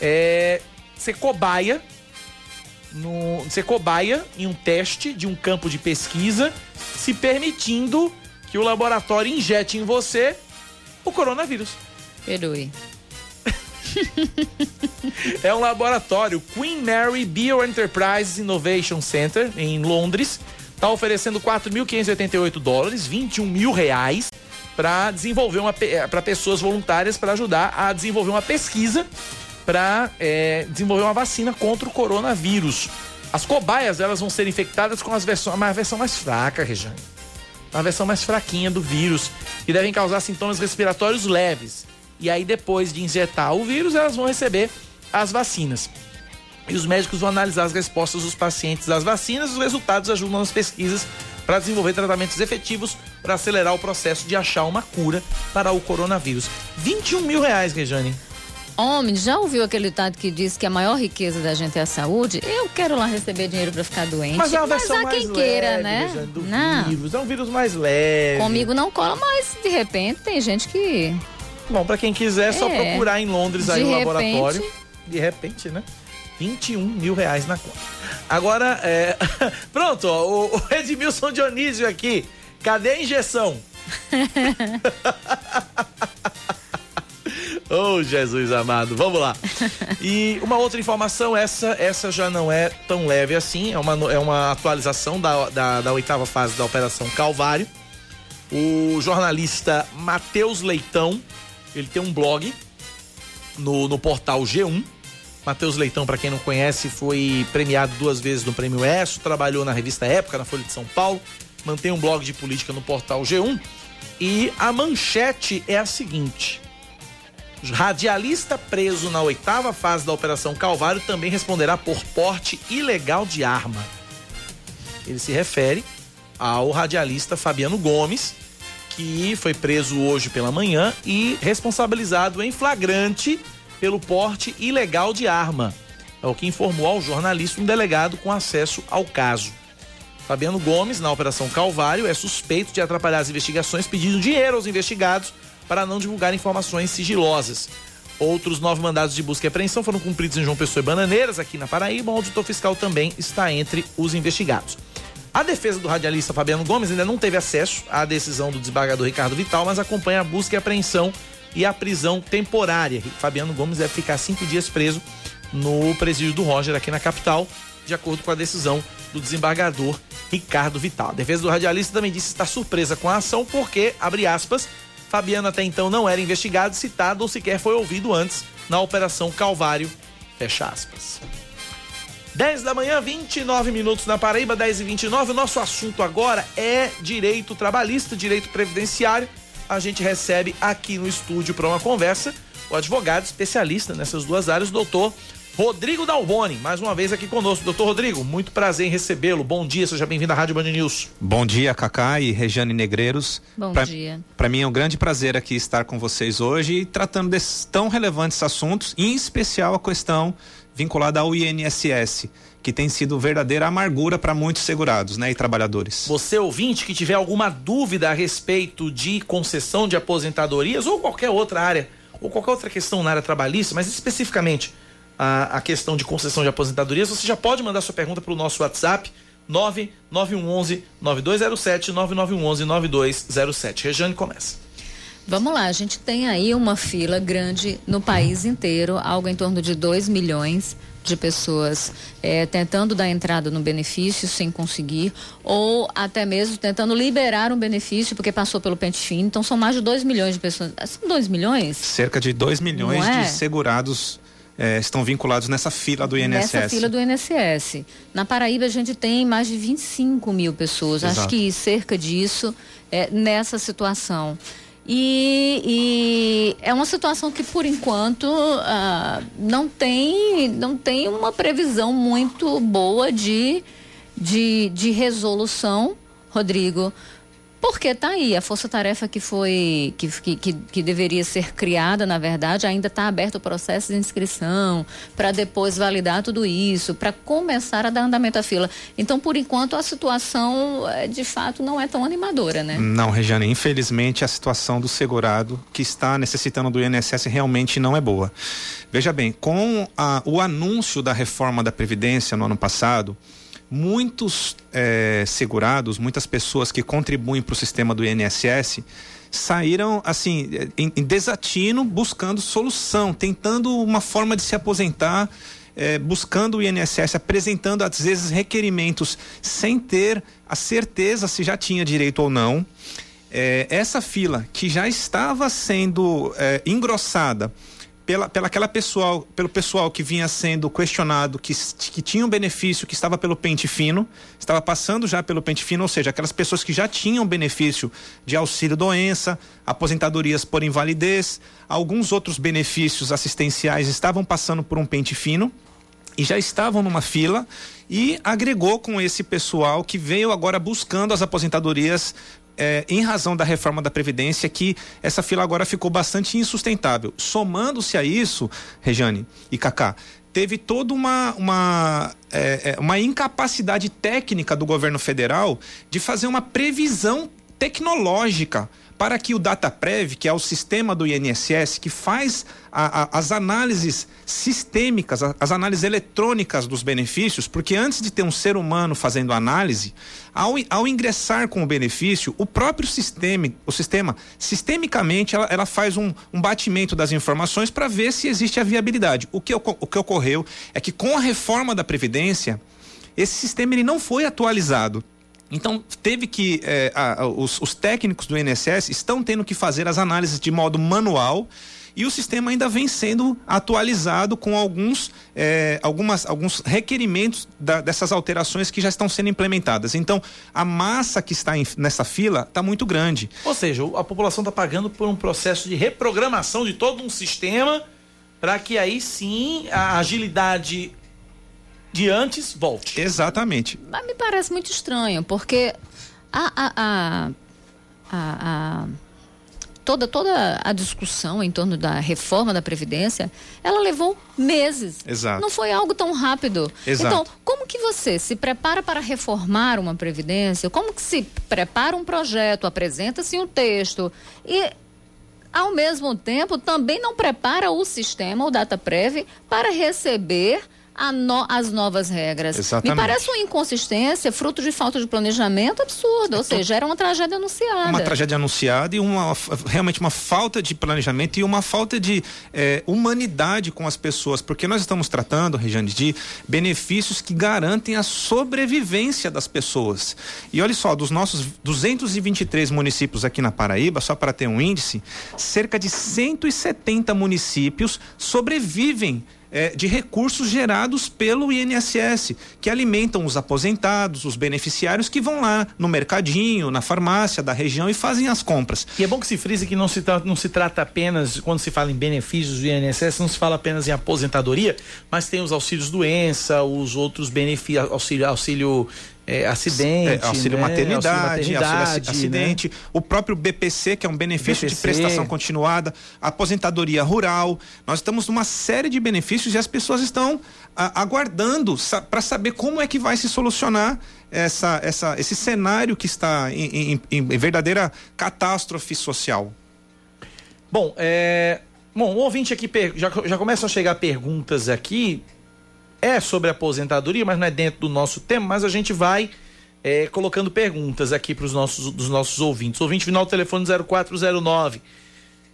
É ser cobaia, no, ser cobaia em um teste de um campo de pesquisa, se permitindo que o laboratório injete em você o coronavírus. Perdoe. É um laboratório, Queen Mary Bioenterprise Innovation Center, em Londres. Está oferecendo 4.588 dólares, 21 mil reais, para desenvolver uma para pessoas voluntárias para ajudar a desenvolver uma pesquisa para é, desenvolver uma vacina contra o coronavírus. As cobaias elas vão ser infectadas com as versões, uma versão mais fraca, Rejane. Uma versão mais fraquinha do vírus, que devem causar sintomas respiratórios leves. E aí, depois de injetar o vírus, elas vão receber as vacinas. E os médicos vão analisar as respostas dos pacientes às vacinas. Os resultados ajudam nas pesquisas para desenvolver tratamentos efetivos para acelerar o processo de achar uma cura para o coronavírus. 21 mil reais, Rejane. Homem, já ouviu aquele ditado que diz que a maior riqueza da gente é a saúde? Eu quero lá receber dinheiro para ficar doente. Mas é uma mas versão há quem mais queira, leve, né? Rejane, do não. vírus. É um vírus mais leve. Comigo não cola, mas de repente tem gente que Bom, para quem quiser, é só É. procurar em Londres aí o repente- laboratório. De repente, né? 21 mil reais na conta. Agora, é... pronto, ó, o, o Edmilson Dionísio aqui. Cadê a injeção? Oh, Jesus amado, vamos lá. E uma outra informação, essa essa já não é tão leve assim, é uma, é uma atualização da, da, da oitava fase da Operação Calvário. O jornalista Matheus Leitão, ele tem um blog no, no portal G1. Matheus Leitão, para quem não conhece, foi premiado duas vezes no Prêmio ESSO, trabalhou na revista Época, na Folha de São Paulo, mantém um blog de política no portal G1. E a manchete é a seguinte: Radialista preso na oitava fase da Operação Calvário também responderá por porte ilegal de arma. Ele se refere ao radialista Fabiano Gomes, que foi preso hoje pela manhã e responsabilizado em flagrante pelo porte ilegal de arma. É o que informou ao jornalista um delegado com acesso ao caso. Fabiano Gomes, na Operação Calvário, é suspeito de atrapalhar as investigações pedindo dinheiro aos investigados para não divulgar informações sigilosas. Outros nove mandados de busca e apreensão foram cumpridos em João Pessoa e Bananeiras, aqui na Paraíba. O auditor fiscal também está entre os investigados. A defesa do radialista Fabiano Gomes ainda não teve acesso à decisão do desembargador Ricardo Vital, mas acompanha a busca e apreensão e a prisão temporária. Fabiano Gomes deve ficar cinco dias preso no presídio do Roger, aqui na capital, de acordo com a decisão do desembargador Ricardo Vital. A defesa do radialista também disse estar surpresa com a ação porque, abre aspas, Fabiano até então não era investigado, citado ou sequer foi ouvido antes na Operação Calvário. Fecha aspas. 10 da manhã, 29 minutos na Paraíba, 10 e 29. O nosso assunto agora é direito trabalhista, direito previdenciário. A gente recebe aqui no estúdio para uma conversa o advogado especialista nessas duas áreas, o doutor Rodrigo Dalboni, mais uma vez aqui conosco. Doutor Rodrigo, muito prazer em recebê-lo. Bom dia, seja bem-vindo à Rádio Band News. Bom dia, Cacá e Regiane Negreiros. Bom pra, dia. Para mim é um grande prazer aqui estar com vocês hoje tratando desses tão relevantes assuntos, em especial a questão vinculada ao INSS que tem sido verdadeira amargura para muitos segurados, né, e trabalhadores. Você ouvinte que tiver alguma dúvida a respeito de concessão de aposentadorias ou qualquer outra área, ou qualquer outra questão na área trabalhista, mas especificamente a, a questão de concessão de aposentadorias, você já pode mandar sua pergunta para o nosso WhatsApp 99111 9207 9911 9207. Rejane começa. Vamos lá, a gente tem aí uma fila grande no país inteiro, algo em torno de 2 milhões de pessoas é, tentando dar entrada no benefício sem conseguir, ou até mesmo tentando liberar um benefício porque passou pelo pente fino. Então são mais de 2 milhões de pessoas. São 2 milhões? Cerca de 2 milhões é? de segurados é, estão vinculados nessa fila do INSS. Nessa fila do INSS. Na Paraíba a gente tem mais de 25 mil pessoas, Exato. acho que cerca disso é, nessa situação. E, e, é uma situação que, por enquanto, uh, não, tem, não tem uma previsão muito boa de, de, de resolução, Rodrigo. Porque está aí, a força-tarefa que foi, que, que, que, deveria ser criada, na verdade, ainda está aberto o processo de inscrição, para depois validar tudo isso, para começar a dar andamento à fila. Então, por enquanto, a situação, eh, de fato, não é tão animadora, né? Não, Regiane, infelizmente a situação do segurado que está necessitando do INSS realmente não é boa. Veja bem, com a, o anúncio da reforma da Previdência no ano passado, muitos é, segurados, muitas pessoas que contribuem para o sistema do INSS saíram assim em, em, desatino, buscando solução, tentando uma forma de se aposentar, é, buscando o INSS, apresentando às vezes requerimentos sem ter a certeza se já tinha direito ou não. É, essa fila que já estava sendo é, engrossada pela, pela aquela pessoal, pelo pessoal que vinha sendo questionado, que, que tinha um benefício que estava pelo pente fino, estava passando já pelo pente fino, ou seja, aquelas pessoas que já tinham benefício de auxílio doença, aposentadorias por invalidez, alguns outros benefícios assistenciais estavam passando por um pente fino e já estavam numa fila e agregou com esse pessoal que veio agora buscando as aposentadorias é, em razão da reforma da Previdência, que essa fila agora ficou bastante insustentável. Somando-se a isso, Rejane e Cacá, teve toda uma, uma, é, é, uma incapacidade técnica do governo federal de fazer uma previsão tecnológica para que o DataPrev, que é o sistema do INSS que faz a, a, as análises sistêmicas, a, as análises eletrônicas dos benefícios, porque antes de ter um ser humano fazendo análise, ao, ao ingressar com o benefício, o próprio sistema, o sistema, sistemicamente, ela, ela faz um, um batimento das informações para ver se existe a viabilidade. O que, o que ocorreu é que com a reforma da Previdência, esse sistema ele não foi atualizado. Então, teve que. Eh, a, os, os técnicos do INSS estão tendo que fazer as análises de modo manual e o sistema ainda vem sendo atualizado com alguns, eh, algumas, alguns requerimentos da, dessas alterações que já estão sendo implementadas. Então, a massa que está em, nessa fila está muito grande. Ou seja, a população está pagando por um processo de reprogramação de todo um sistema para que aí sim a agilidade de antes volte. Exatamente. Mas me parece muito estranho, porque a, a, a, a, a toda, toda a discussão em torno da reforma da Previdência, ela levou meses. Exato. Não foi algo tão rápido. Exato. Então, como que você se prepara para reformar uma Previdência? Como que se prepara um projeto, apresenta-se um texto e ao mesmo tempo também não prepara o sistema, o DataPrev, para receber no, as novas regras. Exatamente. Me parece uma inconsistência, fruto de falta de planejamento absurdo, ou seja, era uma tragédia anunciada. Uma tragédia anunciada e uma realmente uma falta de planejamento e uma falta de eh, humanidade com as pessoas, porque nós estamos tratando, Regiane, de benefícios que garantem a sobrevivência das pessoas. E olha só, dos nossos 223 municípios aqui na Paraíba, só para ter um índice, cerca de 170 municípios sobrevivem é, de recursos gerados pelo INSS, que alimentam os aposentados, os beneficiários que vão lá no mercadinho, na farmácia da região e fazem as compras. E é bom que se frise que não se, não se trata apenas, quando se fala em benefícios do INSS, não se fala apenas em aposentadoria, mas tem os auxílios doença, os outros benefícios, auxílio, auxílio é, acidente, é, auxílio, né? maternidade, auxílio maternidade, auxílio acidente, né? o próprio BPC, que é um benefício BPC. de prestação continuada, aposentadoria rural. Nós estamos numa série de benefícios e as pessoas estão a, aguardando sa para saber como é que vai se solucionar essa, essa, esse cenário que está em, em, em verdadeira catástrofe social. Bom, é, bom, o ouvinte aqui já, já começam a chegar perguntas aqui é sobre aposentadoria, mas não é dentro do nosso tema, mas a gente vai é, colocando perguntas aqui para os nossos, dos nossos ouvintes. Ouvinte final do telefone 0409.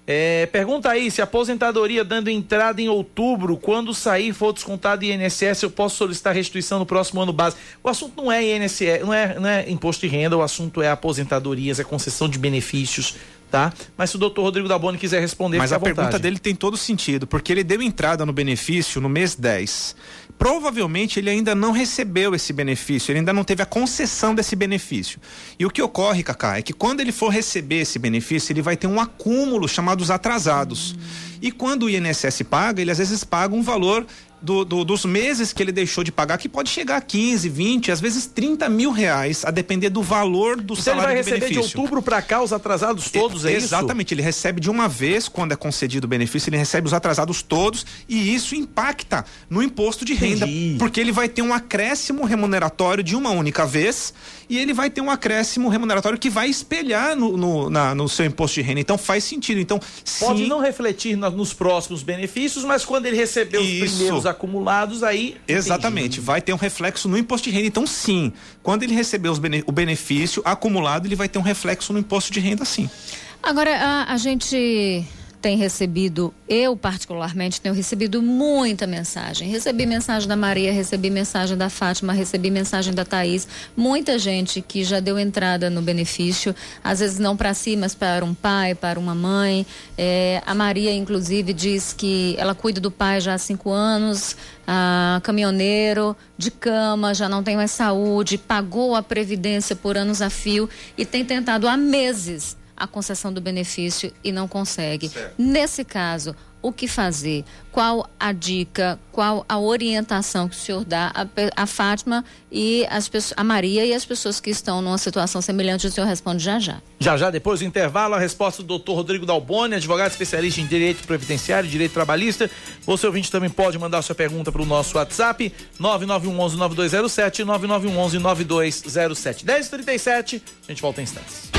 É, pergunta aí se a aposentadoria dando entrada em outubro, quando sair for descontado INSS, eu posso solicitar restituição no próximo ano base. O assunto não é INSS, não é, não é imposto de renda, o assunto é aposentadorias, é concessão de benefícios tá? Mas se o doutor Rodrigo Daboni quiser responder, Mas a vontade. pergunta dele tem todo sentido, porque ele deu entrada no benefício no mês 10. Provavelmente ele ainda não recebeu esse benefício, ele ainda não teve a concessão desse benefício. E o que ocorre, Cacá, é que quando ele for receber esse benefício, ele vai ter um acúmulo chamado os atrasados. E quando o INSS paga, ele às vezes paga um valor do, do, dos meses que ele deixou de pagar, que pode chegar a 15, 20, às vezes 30 mil reais, a depender do valor do então salário ele vai receber benefício. de outubro para cá os atrasados todos, é, é Exatamente, isso? ele recebe de uma vez, quando é concedido o benefício, ele recebe os atrasados todos e isso impacta no imposto de renda, Entendi. porque ele vai ter um acréscimo remuneratório de uma única vez e ele vai ter um acréscimo remuneratório que vai espelhar no, no, na, no seu imposto de renda. Então faz sentido. Então, Pode sim, não refletir na- nos próximos benefícios, mas quando ele receber os Isso. primeiros acumulados, aí. Exatamente, vai ter um reflexo no imposto de renda. Então, sim, quando ele receber os bene- o benefício acumulado, ele vai ter um reflexo no imposto de renda, sim. Agora, a, a gente tem recebido, eu particularmente tenho recebido muita mensagem. Recebi mensagem da Maria, recebi mensagem da Fátima, recebi mensagem da Thaís. Muita gente que já deu entrada no benefício, às vezes não para si, mas para um pai, para uma mãe. É, a Maria, inclusive, diz que ela cuida do pai já há cinco anos, ah, caminhoneiro, de cama, já não tem mais saúde, pagou a previdência por anos a fio e tem tentado há meses a concessão do benefício e não consegue. Nesse caso, o que fazer? Qual a dica? Qual a orientação que o senhor dá a, a Fátima e as pessoas, a Maria e as pessoas que estão numa situação semelhante? O senhor responde já já. Já já, depois do intervalo, a resposta do doutor Rodrigo Dalboni, advogado especialista em direito previdenciário e direito trabalhista. Você ouvinte também pode mandar sua pergunta para o nosso WhatsApp, 9911-9207 e 9911-9207. 10h37, a gente volta em instantes.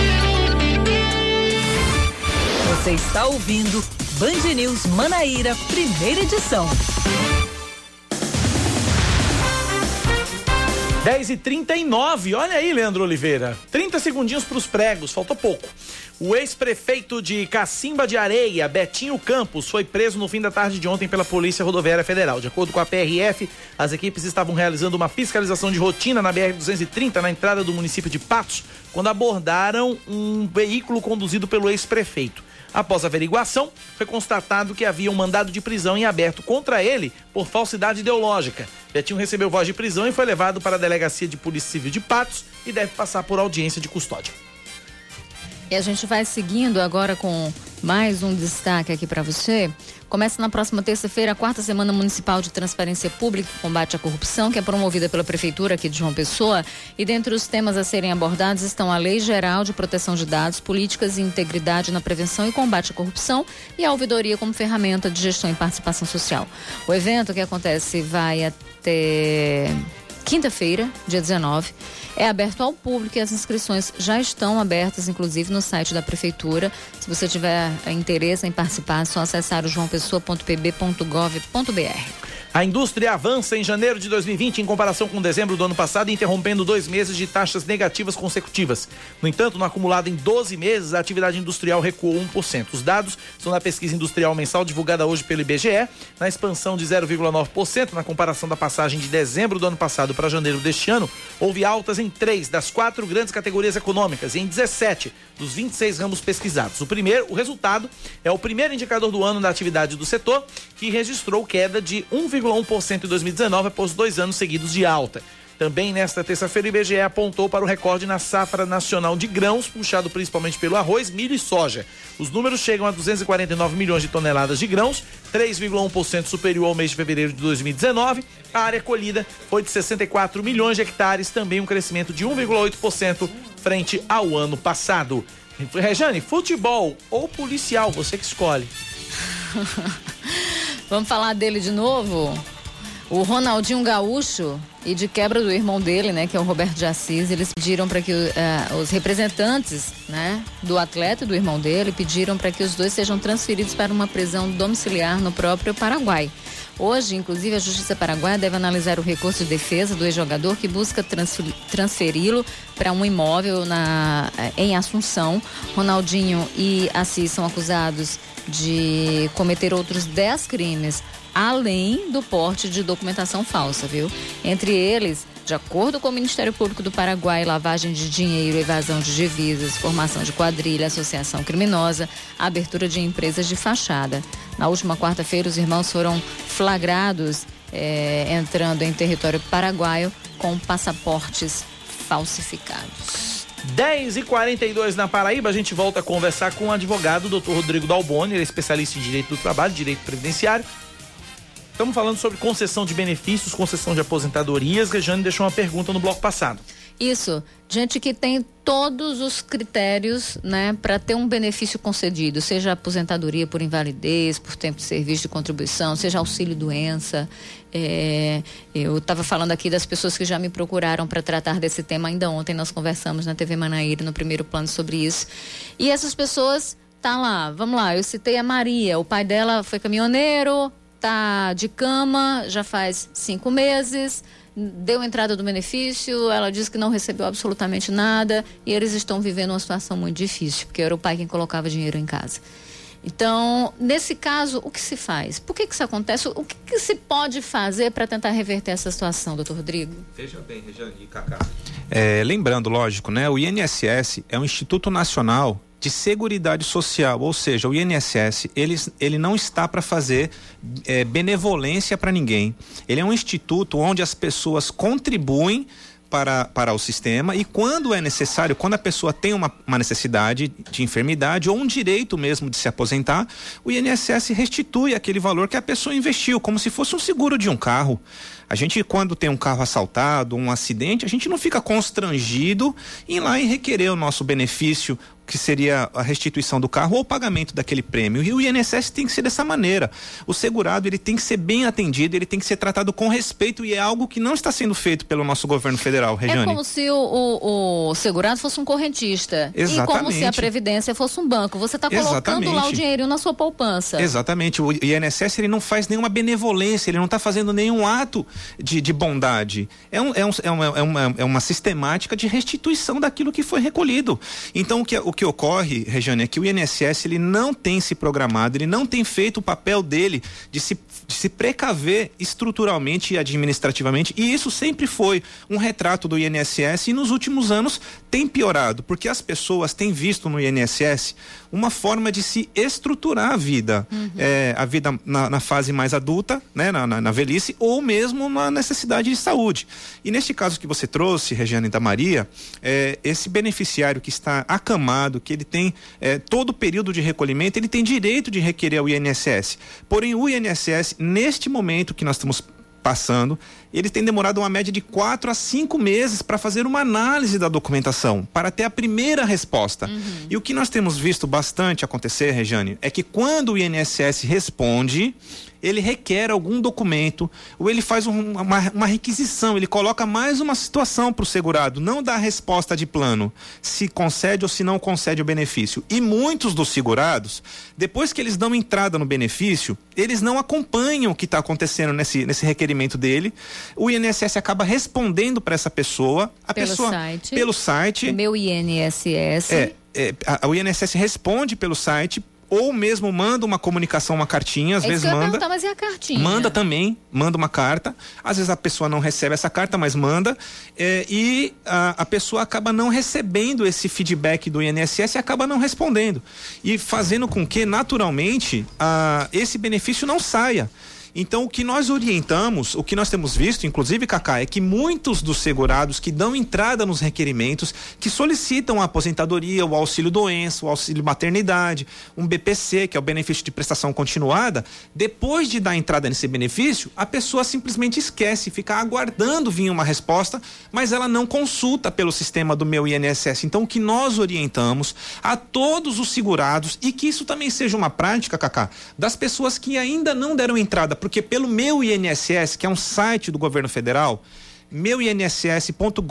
Você está ouvindo Band News Manaíra, primeira edição. 10 e 39 olha aí, Leandro Oliveira. 30 segundinhos para os pregos, faltou pouco. O ex-prefeito de Cacimba de Areia, Betinho Campos, foi preso no fim da tarde de ontem pela Polícia Rodoviária Federal. De acordo com a PRF, as equipes estavam realizando uma fiscalização de rotina na BR-230, na entrada do município de Patos, quando abordaram um veículo conduzido pelo ex-prefeito. Após averiguação, foi constatado que havia um mandado de prisão em aberto contra ele por falsidade ideológica. Betinho recebeu voz de prisão e foi levado para a delegacia de Polícia Civil de Patos e deve passar por audiência de custódia. E a gente vai seguindo agora com mais um destaque aqui para você. Começa na próxima terça-feira a quarta semana municipal de transparência pública e combate à corrupção, que é promovida pela prefeitura aqui de João Pessoa. E dentre os temas a serem abordados estão a Lei Geral de Proteção de Dados, políticas e integridade na prevenção e combate à corrupção e a ouvidoria como ferramenta de gestão e participação social. O evento que acontece vai até quinta-feira, dia 19 é aberto ao público e as inscrições já estão abertas, inclusive no site da Prefeitura. Se você tiver interesse em participar, é só acessar o joaopessoa.pb.gov.br. A indústria avança em janeiro de 2020 em comparação com dezembro do ano passado, interrompendo dois meses de taxas negativas consecutivas. No entanto, no acumulado em 12 meses, a atividade industrial recuou 1%. Os dados são da pesquisa industrial mensal divulgada hoje pelo IBGE, na expansão de 0,9% na comparação da passagem de dezembro do ano passado para janeiro deste ano. Houve altas em três das quatro grandes categorias econômicas e em 17 dos 26 ramos pesquisados. O primeiro, o resultado é o primeiro indicador do ano da atividade do setor, que registrou queda de 1,1% em 2019 após dois anos seguidos de alta. Também nesta terça-feira, o IBGE apontou para o recorde na safra nacional de grãos, puxado principalmente pelo arroz, milho e soja. Os números chegam a 249 milhões de toneladas de grãos, 3,1% superior ao mês de fevereiro de 2019. A área colhida foi de 64 milhões de hectares, também um crescimento de 1,8% frente ao ano passado. Rejane, futebol ou policial, você que escolhe. Vamos falar dele de novo? O Ronaldinho Gaúcho e de quebra do irmão dele, né, que é o Roberto de Assis, eles pediram para que uh, os representantes, né, do atleta e do irmão dele pediram para que os dois sejam transferidos para uma prisão domiciliar no próprio Paraguai. Hoje, inclusive, a Justiça Paraguaia deve analisar o recurso de defesa do ex-jogador que busca transferi-lo para um imóvel na, eh, em Assunção. Ronaldinho e Assis são acusados de cometer outros 10 crimes além do porte de documentação falsa, viu? Entre eles, de acordo com o Ministério Público do Paraguai, lavagem de dinheiro, evasão de divisas, formação de quadrilha, associação criminosa, abertura de empresas de fachada. Na última quarta-feira, os irmãos foram flagrados é, entrando em território paraguaio com passaportes falsificados. 10 e 42 na Paraíba, a gente volta a conversar com o advogado Dr. Rodrigo Dalboni, ele é especialista em direito do trabalho, direito previdenciário Estamos falando sobre concessão de benefícios, concessão de aposentadorias. Rejane deixou uma pergunta no bloco passado. Isso, gente que tem todos os critérios, né, para ter um benefício concedido, seja aposentadoria por invalidez, por tempo de serviço de contribuição, seja auxílio doença. É, eu estava falando aqui das pessoas que já me procuraram para tratar desse tema ainda ontem. Nós conversamos na TV Manaíra no primeiro plano sobre isso. E essas pessoas tá lá, vamos lá. Eu citei a Maria, o pai dela foi caminhoneiro, está de cama já faz cinco meses, deu entrada do benefício, ela disse que não recebeu absolutamente nada e eles estão vivendo uma situação muito difícil, porque era o pai quem colocava dinheiro em casa. Então, nesse caso, o que se faz? Por que, que isso acontece? O que, que se pode fazer para tentar reverter essa situação, doutor Rodrigo? Veja bem, Regiane e Cacá. É, lembrando, lógico, né? O INSS é um Instituto Nacional de Seguridade Social, ou seja, o INSS, ele, ele não está para fazer é, benevolência para ninguém. Ele é um instituto onde as pessoas contribuem para, para o sistema e quando é necessário, quando a pessoa tem uma, uma necessidade de enfermidade ou um direito mesmo de se aposentar, o INSS restitui aquele valor que a pessoa investiu, como se fosse um seguro de um carro. A gente, quando tem um carro assaltado, um acidente, a gente não fica constrangido em ir lá e requerer o nosso benefício que seria a restituição do carro ou o pagamento daquele prêmio. E o INSS tem que ser dessa maneira. O segurado ele tem que ser bem atendido, ele tem que ser tratado com respeito e é algo que não está sendo feito pelo nosso governo federal, Regiane. É como se o, o, o segurado fosse um correntista. Exatamente. E como se a Previdência fosse um banco. Você está colocando Exatamente. lá o dinheiro na sua poupança. Exatamente. O INSS ele não faz nenhuma benevolência, ele não está fazendo nenhum ato de, de bondade. É, um, é, um, é, uma, é, uma, é uma sistemática de restituição daquilo que foi recolhido. Então, o que, o que ocorre, Regiane, é que o INSS ele não tem se programado, ele não tem feito o papel dele de se, de se precaver estruturalmente e administrativamente. E isso sempre foi um retrato do INSS e nos últimos anos tem piorado, porque as pessoas têm visto no INSS uma forma de se estruturar a vida, uhum. é, a vida na, na, fase mais adulta, né, na, na, na, velhice, ou mesmo na necessidade de saúde. E neste caso que você trouxe, Regiane da Maria, é, esse beneficiário que está acamado, que ele tem é, todo o período de recolhimento, ele tem direito de requerer o INSS. Porém, o INSS, neste momento que nós estamos passando, eles têm demorado uma média de quatro a cinco meses para fazer uma análise da documentação, para ter a primeira resposta. Uhum. E o que nós temos visto bastante acontecer, Rejane, é que quando o INSS responde, ele requer algum documento ou ele faz um, uma, uma, requisição, ele coloca mais uma situação para o segurado, não dá resposta de plano, se concede ou se não concede o benefício. E muitos dos segurados, depois que eles dão entrada no benefício, eles não acompanham o que está acontecendo nesse, nesse requerimento dele. O INSS acaba respondendo para essa pessoa, a pelo pessoa site, pelo site. Meu INSS. É, é, a, o INSS responde pelo site ou mesmo manda uma comunicação, uma cartinha, às é vezes manda. Mas e a cartinha? Manda também, manda uma carta. Às vezes a pessoa não recebe essa carta, mas manda. É, e a, a, pessoa acaba não recebendo esse feedback do INSS e acaba não respondendo. E fazendo com que, naturalmente, a, esse benefício não saia. Então, o que nós orientamos, o que nós temos visto, inclusive, Cacá, é que muitos dos segurados que dão entrada nos requerimentos, que solicitam a aposentadoria, o auxílio doença, o auxílio maternidade, um BPC, que é o benefício de prestação continuada, depois de dar entrada nesse benefício, a pessoa simplesmente esquece, fica aguardando vir uma resposta, mas ela não consulta pelo sistema do meu INSS. Então, o que nós orientamos a todos os segurados e que isso também seja uma prática, Cacá, das pessoas que ainda não deram entrada porque pelo meu INSS, que é um site do governo federal, meuinss.gov.br,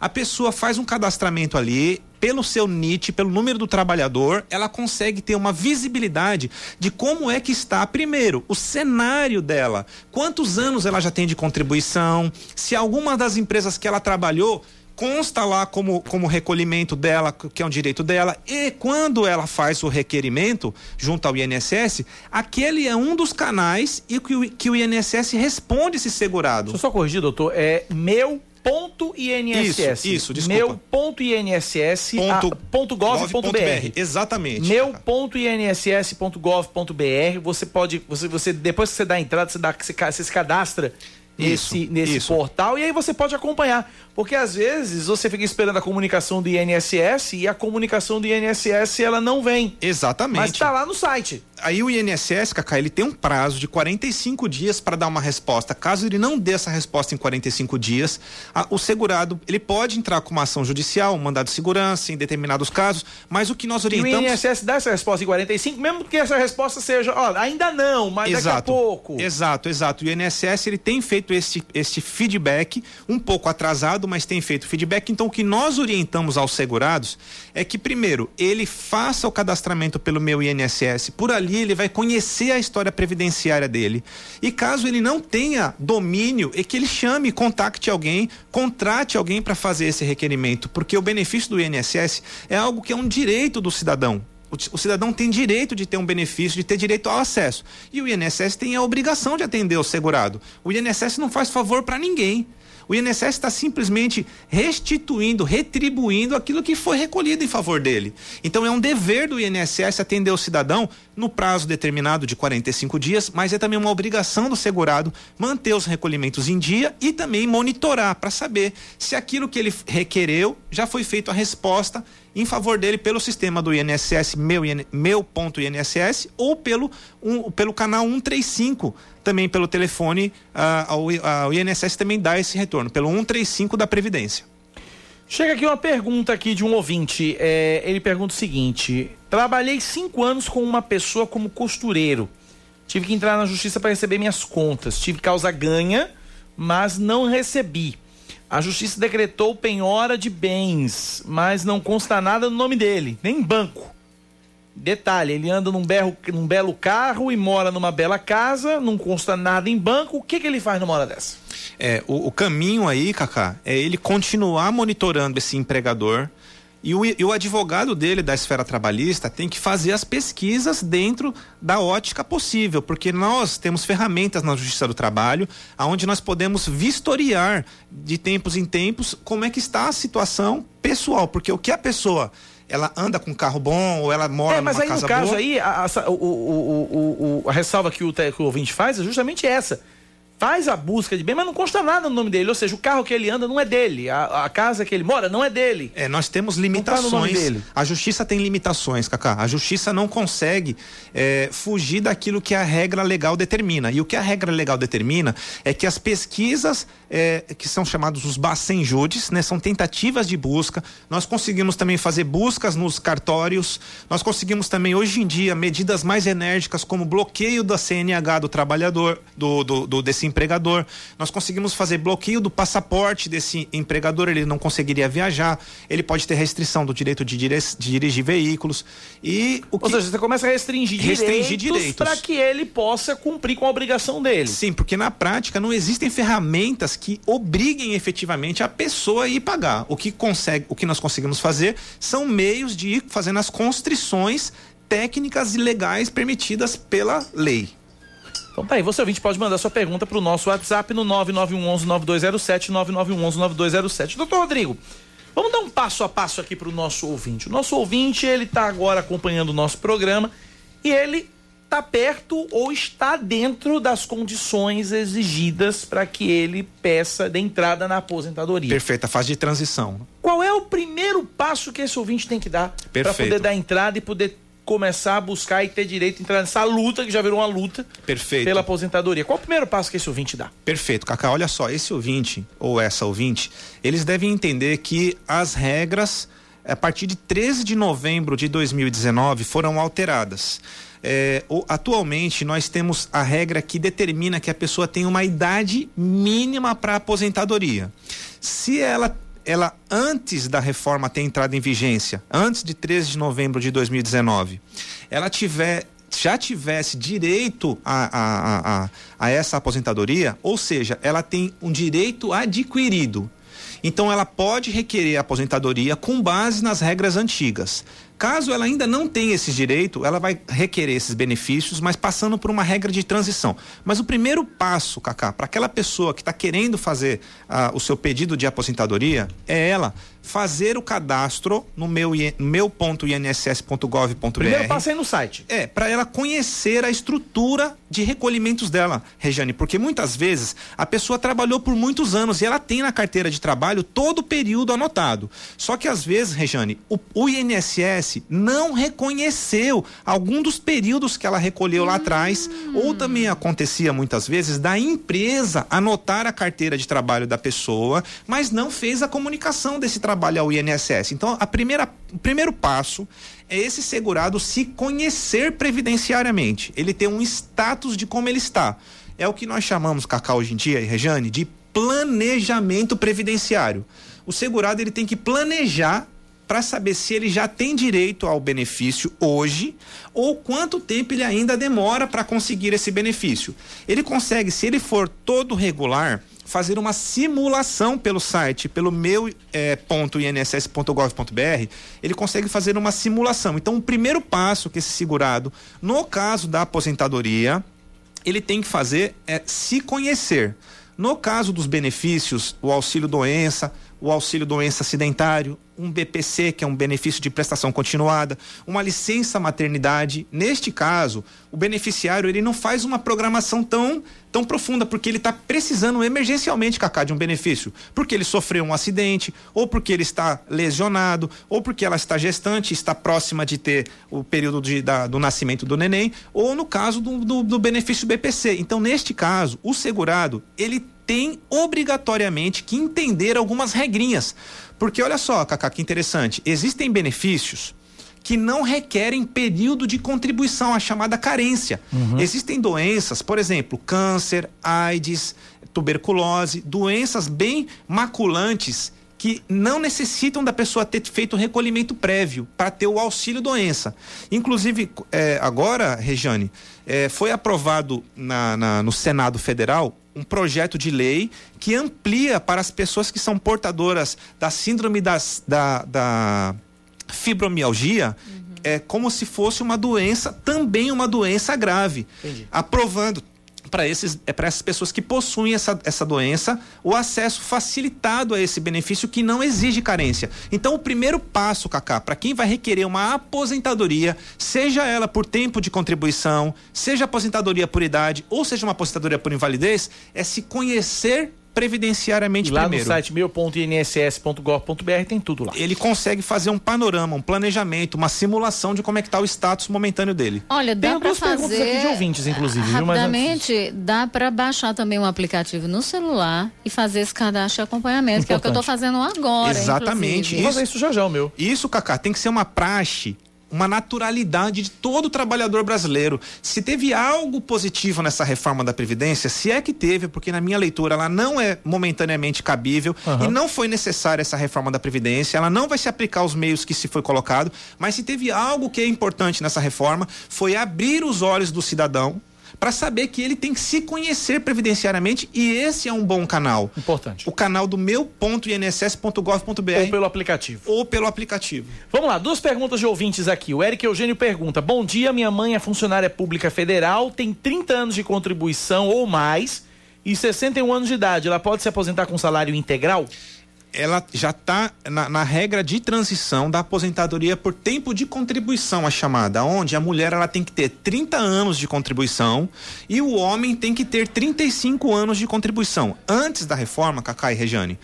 a pessoa faz um cadastramento ali, pelo seu NIT, pelo número do trabalhador, ela consegue ter uma visibilidade de como é que está, primeiro, o cenário dela, quantos anos ela já tem de contribuição, se alguma das empresas que ela trabalhou consta lá como, como recolhimento dela, que é um direito dela, e quando ela faz o requerimento junto ao INSS, aquele é um dos canais e que o, que o INSS responde esse segurado. Deixa eu só corrigir, doutor, é meu ponto INSS. Isso, isso, desculpa. Meu ponto INSS ponto, ponto gov, gov ponto br. Exatamente. Meu ponto INSS ponto gov ponto br. Você pode, você, você depois que você dá a entrada, você dá, você, você se cadastra nesse, isso, nesse isso. portal e aí você pode acompanhar. Porque às vezes você fica esperando a comunicação do INSS e a comunicação do INSS ela não vem. Exatamente. Mas está lá no site. Aí o INSS, Cacá, ele tem um prazo de 45 dias para dar uma resposta. Caso ele não dê essa resposta em 45 dias, a, o segurado ele pode entrar com uma ação judicial, um mandado de segurança em determinados casos, mas o que nós orientamos. E o INSS dá essa resposta em 45, mesmo que essa resposta seja, ó, ainda não, mas exato, daqui a pouco. Exato, exato. O INSS ele tem feito este, este feedback um pouco atrasado mas tem feito feedback. Então, o que nós orientamos aos segurados é que, primeiro, ele faça o cadastramento pelo meu INSS. Por ali, ele vai conhecer a história previdenciária dele. E caso ele não tenha domínio, é que ele chame, contacte alguém, contrate alguém para fazer esse requerimento. Porque o benefício do INSS é algo que é um direito do cidadão. O, cidadão tem direito de ter um benefício, de ter direito ao acesso. E o INSS tem a obrigação de atender o segurado. O INSS não faz favor para ninguém. O INSS está simplesmente restituindo, retribuindo aquilo que foi recolhido em favor dele. Então é um dever do INSS atender o cidadão no prazo determinado de 45 dias, mas é também uma obrigação do segurado manter os recolhimentos em dia e também monitorar para saber se aquilo que ele requereu já foi feito a resposta em favor dele pelo sistema do INSS meu, meu ponto INSS ou pelo, um, pelo canal 135 também pelo telefone ao, ao INSS também dá esse retorno pelo 135 da Previdência. Chega aqui uma pergunta aqui de um ouvinte. É, ele pergunta o seguinte: trabalhei cinco anos com uma pessoa como costureiro. Tive que entrar na justiça para receber minhas contas. Tive causa ganha, mas não recebi. A justiça decretou penhora de bens, mas não consta nada no nome dele, nem banco. Detalhe, ele anda num, berro, num belo carro e mora numa bela casa, não consta nada em banco. O que, que ele faz numa hora dessa? É, o, o caminho aí, Cacá, é ele continuar monitorando esse empregador, e o, e o, advogado dele da esfera trabalhista tem que fazer as pesquisas dentro da ótica possível, porque nós temos ferramentas na Justiça do Trabalho, onde nós podemos vistoriar de tempos em tempos como é que está a situação pessoal, porque o que a pessoa ela anda com um carro bom ou ela mora é, mas numa aí, casa no caso boa. aí, a, a, o, o, o, a ressalva que o, que o ouvinte faz é justamente essa faz a busca de bem, mas não consta nada no nome dele. Ou seja, o carro que ele anda não é dele. A, a casa que ele mora não é dele. É, nós temos limitações. Tá a justiça tem limitações, Cacá. A justiça não consegue é, fugir daquilo que a regra legal determina. E o que a regra legal determina é que as pesquisas, é, que são chamados os bacenjudes, né, são tentativas de busca. Nós conseguimos também fazer buscas nos cartórios. Nós conseguimos também, hoje em dia, medidas mais enérgicas, como bloqueio da CNH do trabalhador, do, do, do desse empregador. Nós conseguimos fazer bloqueio do passaporte desse empregador, ele não conseguiria viajar, ele pode ter restrição do direito de, dire de dirigir veículos. E o que... Ou seja, você começa a restringir, restringir direitos, para que ele possa cumprir com a obrigação dele. Sim, porque na prática não existem ferramentas que obriguem efetivamente a pessoa a ir pagar. O que consegue, o que nós conseguimos fazer são meios de ir fazendo as constrições técnicas e legais permitidas pela lei. Então tá aí, você ouvinte pode mandar sua pergunta para o nosso WhatsApp no 9911-9207, 9911-9207. Doutor Rodrigo, vamos dar um passo a passo aqui para o nosso ouvinte. O nosso ouvinte, ele está agora acompanhando o nosso programa e ele está perto ou está dentro das condições exigidas para que ele peça de entrada na aposentadoria. Perfeita, fase de transição. Qual é o primeiro passo que esse ouvinte tem que dar para poder dar entrada e poder começar a buscar e ter direito a entrar nessa luta, que já virou uma luta Perfeito. pela aposentadoria. Qual o primeiro passo que esse ouvinte dá? Perfeito, Cacá. Olha só, esse ouvinte ou essa ouvinte, eles devem entender que as regras, a partir de 13 de novembro de 2019, foram alteradas. É, atualmente nós temos a regra que determina que a pessoa tem uma idade mínima para aposentadoria. Se ela ela antes da reforma ter entrado em vigência, antes de 13 de novembro de 2019, ela tiver já tivesse direito a, a, a, a, essa aposentadoria, ou seja, ela tem um direito adquirido. Então ela pode requerer a aposentadoria com base nas regras antigas. Caso ela ainda não tenha esse direito, ela vai requerer esses benefícios, mas passando por uma regra de transição. Mas o primeiro passo, Cacá, para aquela pessoa que está querendo fazer uh, o seu pedido de aposentadoria, é ela fazer o cadastro no meu, meu.inss.gov.br. Primeiro passo aí no site. É, para ela conhecer a estrutura de recolhimentos dela, Regiane, porque muitas vezes a pessoa trabalhou por muitos anos e ela tem na carteira de trabalho todo o período anotado. Só que às vezes, Regiane, o, o INSS não reconheceu algum dos períodos que ela recolheu lá atrás, ou também acontecia muitas vezes da empresa anotar a carteira de trabalho da pessoa, mas não fez a comunicação desse trabalho ao INSS. Então, a primeira, o primeiro passo é esse segurado se conhecer previdenciariamente, ele ter um status de como ele está. É o que nós chamamos, Cacau, hoje em dia, Rejane, de planejamento previdenciário. O segurado ele tem que planejar para saber se ele já tem direito ao benefício hoje ou quanto tempo ele ainda demora para conseguir esse benefício. Ele consegue, se ele for todo regular, fazer uma simulação pelo site, pelo meu é, ponto inss.gov.br, ele consegue fazer uma simulação. Então, o primeiro passo que esse segurado, no caso da aposentadoria, ele tem que fazer é se conhecer. No caso dos benefícios, o auxílio doença, o auxílio doença acidentário, um BPC, que é um benefício de prestação continuada, uma licença maternidade. Neste caso, o beneficiário ele não faz uma programação tão tão profunda porque ele está precisando emergencialmente, Cacá, de um benefício, porque ele sofreu um acidente, ou porque ele está lesionado, ou porque ela está gestante, está próxima de ter o período de, da, do nascimento do neném, ou no caso do, do, do benefício BPC. Então, neste caso, o segurado ele tem obrigatoriamente que entender algumas regrinhas. Porque olha só, Cacá, que interessante. Existem benefícios que não requerem período de contribuição, a chamada carência. Uhum. Existem doenças, por exemplo, câncer, AIDS, tuberculose, doenças bem maculantes que não necessitam da pessoa ter feito recolhimento prévio para ter o auxílio doença. Inclusive, é, agora, Rejane, é, foi aprovado na, na, no Senado Federal um projeto de lei que amplia para as pessoas que são portadoras da síndrome das, da, da fibromialgia. Uhum. É como se fosse uma doença, também uma doença grave. Entendi. Aprovando para é essas pessoas que possuem essa, essa doença o acesso facilitado a esse benefício que não exige carência. Então o primeiro passo, Cacá, para quem vai requerer uma aposentadoria, seja ela por tempo de contribuição, seja aposentadoria por idade ou seja uma aposentadoria por invalidez, é se conhecer previdenciariamente lá primeiro. no site meu.inss.gov.br tem tudo lá. Ele consegue fazer um panorama, um planejamento, uma simulação de como é que está o status momentâneo dele. Olha, dá para fazer perguntas aqui de ouvintes, inclusive. Rapidamente, viu? dá para baixar também um aplicativo no celular e fazer esse cadastro de acompanhamento, Importante. que é o que eu estou fazendo agora. Exatamente. Isso, Vou fazer isso já já, o meu. Isso, Cacá, tem que ser uma praxe uma naturalidade de todo trabalhador brasileiro. Se teve algo positivo nessa reforma da Previdência, se é que teve, porque na minha leitura ela não é momentaneamente cabível uhum. e não foi necessária essa reforma da Previdência, ela não vai se aplicar aos meios que se foi colocado, mas se teve algo que é importante nessa reforma, foi abrir os olhos do cidadão para saber que ele tem que se conhecer previdenciariamente e esse é um bom canal. Importante. O canal do meu.inss.gov.br. Ou pelo aplicativo. Ou pelo aplicativo. Vamos lá, duas perguntas de ouvintes aqui. O Eric Eugênio pergunta: Bom dia, minha mãe é funcionária pública federal, tem 30 anos de contribuição ou mais e 61 anos de idade. Ela pode se aposentar com salário integral? Ela já está na, na, regra de transição da aposentadoria por tempo de contribuição, a chamada, onde a mulher ela tem que ter 30 anos de contribuição e o homem tem que ter 35 anos de contribuição. Antes da reforma, Cacá e Rejane,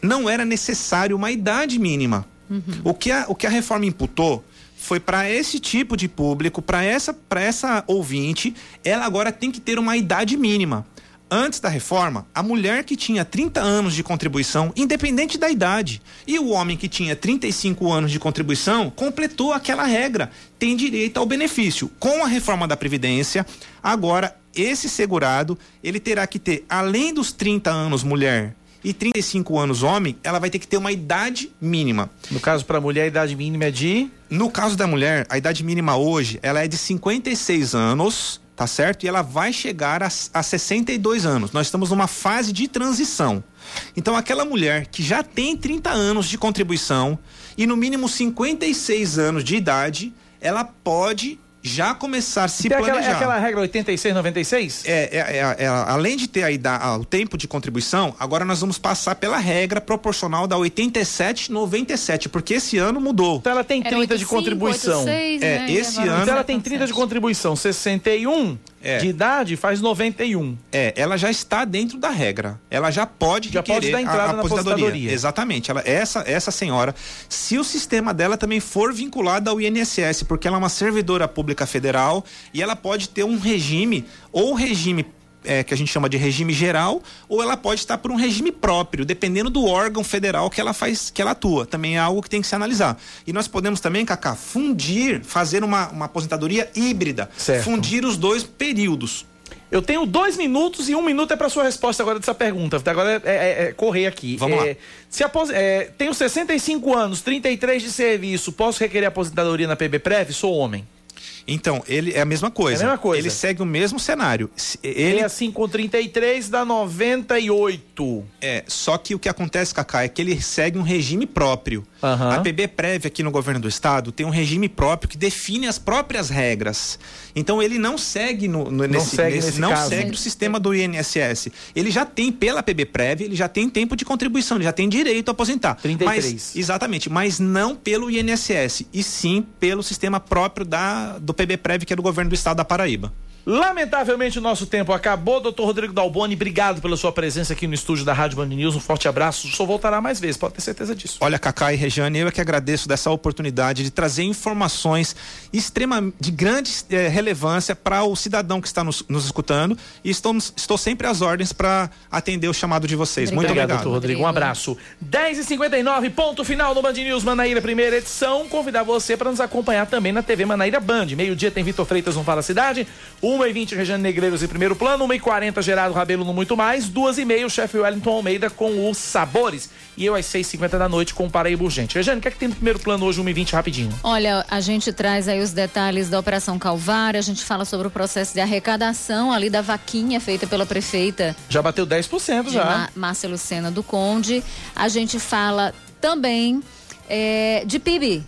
não era necessário uma idade mínima. Uhum. O, que a, o que a reforma imputou foi para esse tipo de público, para essa, essa ouvinte, ela agora tem que ter uma idade mínima. Antes da reforma, a mulher que tinha 30 anos de contribuição, independente da idade, e o homem que tinha 35 anos de contribuição, completou aquela regra, tem direito ao benefício. Com a reforma da Previdência, agora esse segurado, ele terá que ter, além dos 30 anos mulher e 35 anos homem, ela vai ter que ter uma idade mínima. No caso para a mulher, a idade mínima é de? No caso da mulher, a idade mínima hoje, ela é de 56 anos tá certo? E ela vai chegar a, a 62 anos. Nós estamos numa fase de transição. Então, aquela mulher que já tem 30 anos de contribuição e no mínimo 56 anos de idade, ela pode já começar a se Tem planejar. Aquela, é aquela regra 86, 96? É, é, é, é além de ter a idade, o tempo de contribuição, agora nós vamos passar pela regra proporcional da 87, 97, porque esse ano mudou. Então ela tem 30 85, de contribuição. 86, é, né? esse ano. Então ela tem 30 de contribuição, 61 é. de idade faz 91. É, ela já está dentro da regra. Ela já pode já pode dar entrada a, a na aposentadoria. Exatamente. Ela, essa, essa senhora, se o sistema dela também for vinculado ao INSS, porque ela é uma servidora pública federal e ela pode ter um regime ou regime é, que a gente chama de regime geral, ou ela pode estar por um regime próprio, dependendo do órgão federal que ela faz, que ela atua. Também é algo que tem que se analisar. E nós podemos também, Cacá, fundir, fazer uma, uma aposentadoria híbrida, certo. fundir os dois períodos. Eu tenho dois minutos e um minuto é para sua resposta agora dessa pergunta. Agora é, é, é correr aqui. Vamos é, lá. Se apos... é, tenho 65 anos, 33 de serviço, posso requerer aposentadoria na PB Prev? Sou homem. Então, ele é a mesma coisa. É a mesma coisa. Ele segue o mesmo cenário. Ele é assim com 33 dá 98. É, só que o que acontece, Cacá, é que ele segue um regime próprio. Uhum. A PB Prévia aqui no governo do estado tem um regime próprio que define as próprias regras. Então ele não segue no, no não nesse, segue, nesse, não caso. segue o sistema do INSS. Ele já tem pela PB Prévia, ele já tem tempo de contribuição, ele já tem direito a aposentar. 33. Mas, exatamente, mas não pelo INSS, e sim pelo sistema próprio da do PB Prévia que é do governo do estado da Paraíba. Lamentavelmente o nosso tempo acabou. Doutor Rodrigo Dalboni, obrigado pela sua presença aqui no estúdio da Rádio Band News. Um forte abraço. O senhor voltará mais vezes, pode ter certeza disso. Olha, Cacá e Regiane, eu é que agradeço dessa oportunidade de trazer informações extrema, de grande eh, relevância para o cidadão que está nos, nos escutando e estou, estou sempre às ordens para atender o chamado de vocês. Muito obrigado, doutor Rodrigo. Um abraço. 10h59, ponto final no Band News Manaíra, primeira edição. Convidar você para nos acompanhar também na TV Manaíra Band. Meio-dia tem Vitor Freitas no Fala Cidade. 1h20, Regiane Negreiros em primeiro plano. 1h40, Gerardo Rabelo no Muito Mais. 2h30, o chefe Wellington Almeida com os Sabores. E eu às 6h50 da noite com o Paraíba Urgente. Regiane, o que é que tem no primeiro plano hoje, 1h20, rapidinho? Olha, a gente traz aí os detalhes da Operação Calvário. A gente fala sobre o processo de arrecadação ali da vaquinha feita pela prefeita. Já bateu 10% já. Má Márcia Lucena do Conde. A gente fala também é, de PIB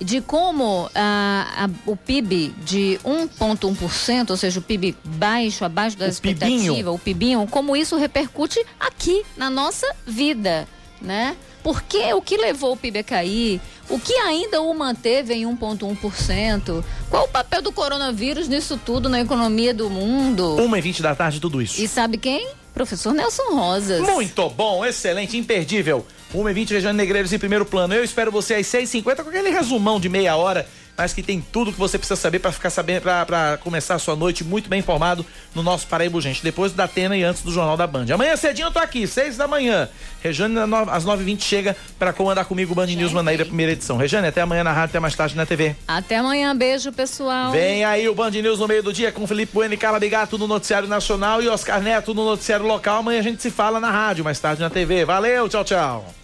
de como ah, a, o PIB de 1,1%, ou seja, o PIB baixo, abaixo da o expectativa, pibinho. o PIBinho, como isso repercute aqui na nossa vida, né? Porque o que levou o PIB a cair, o que ainda o manteve em 1,1%, qual o papel do coronavírus nisso tudo na economia do mundo? 1 e 20 da tarde, tudo isso. E sabe quem? Professor Nelson Rosas. Muito bom, excelente, imperdível. 1 e 20 Regiane Negreiros em primeiro plano. Eu espero você às 6h50 com aquele resumão de meia hora mas que tem tudo que você precisa saber para ficar sabendo, para começar a sua noite muito bem informado no nosso Paraíba Gente, depois da Atena e antes do Jornal da Band. Amanhã cedinho eu tô aqui, seis da manhã. Rejane às 9h20 chega para comandar comigo o Band News Manaíra, primeira edição. Rejane, até amanhã na rádio, até mais tarde na TV. Até amanhã, beijo pessoal. Vem aí o Band News no meio do dia com Felipe Bueno e Carla Bigato no Noticiário Nacional e Oscar Neto no Noticiário Local. Amanhã a gente se fala na rádio, mais tarde na TV. Valeu, tchau, tchau.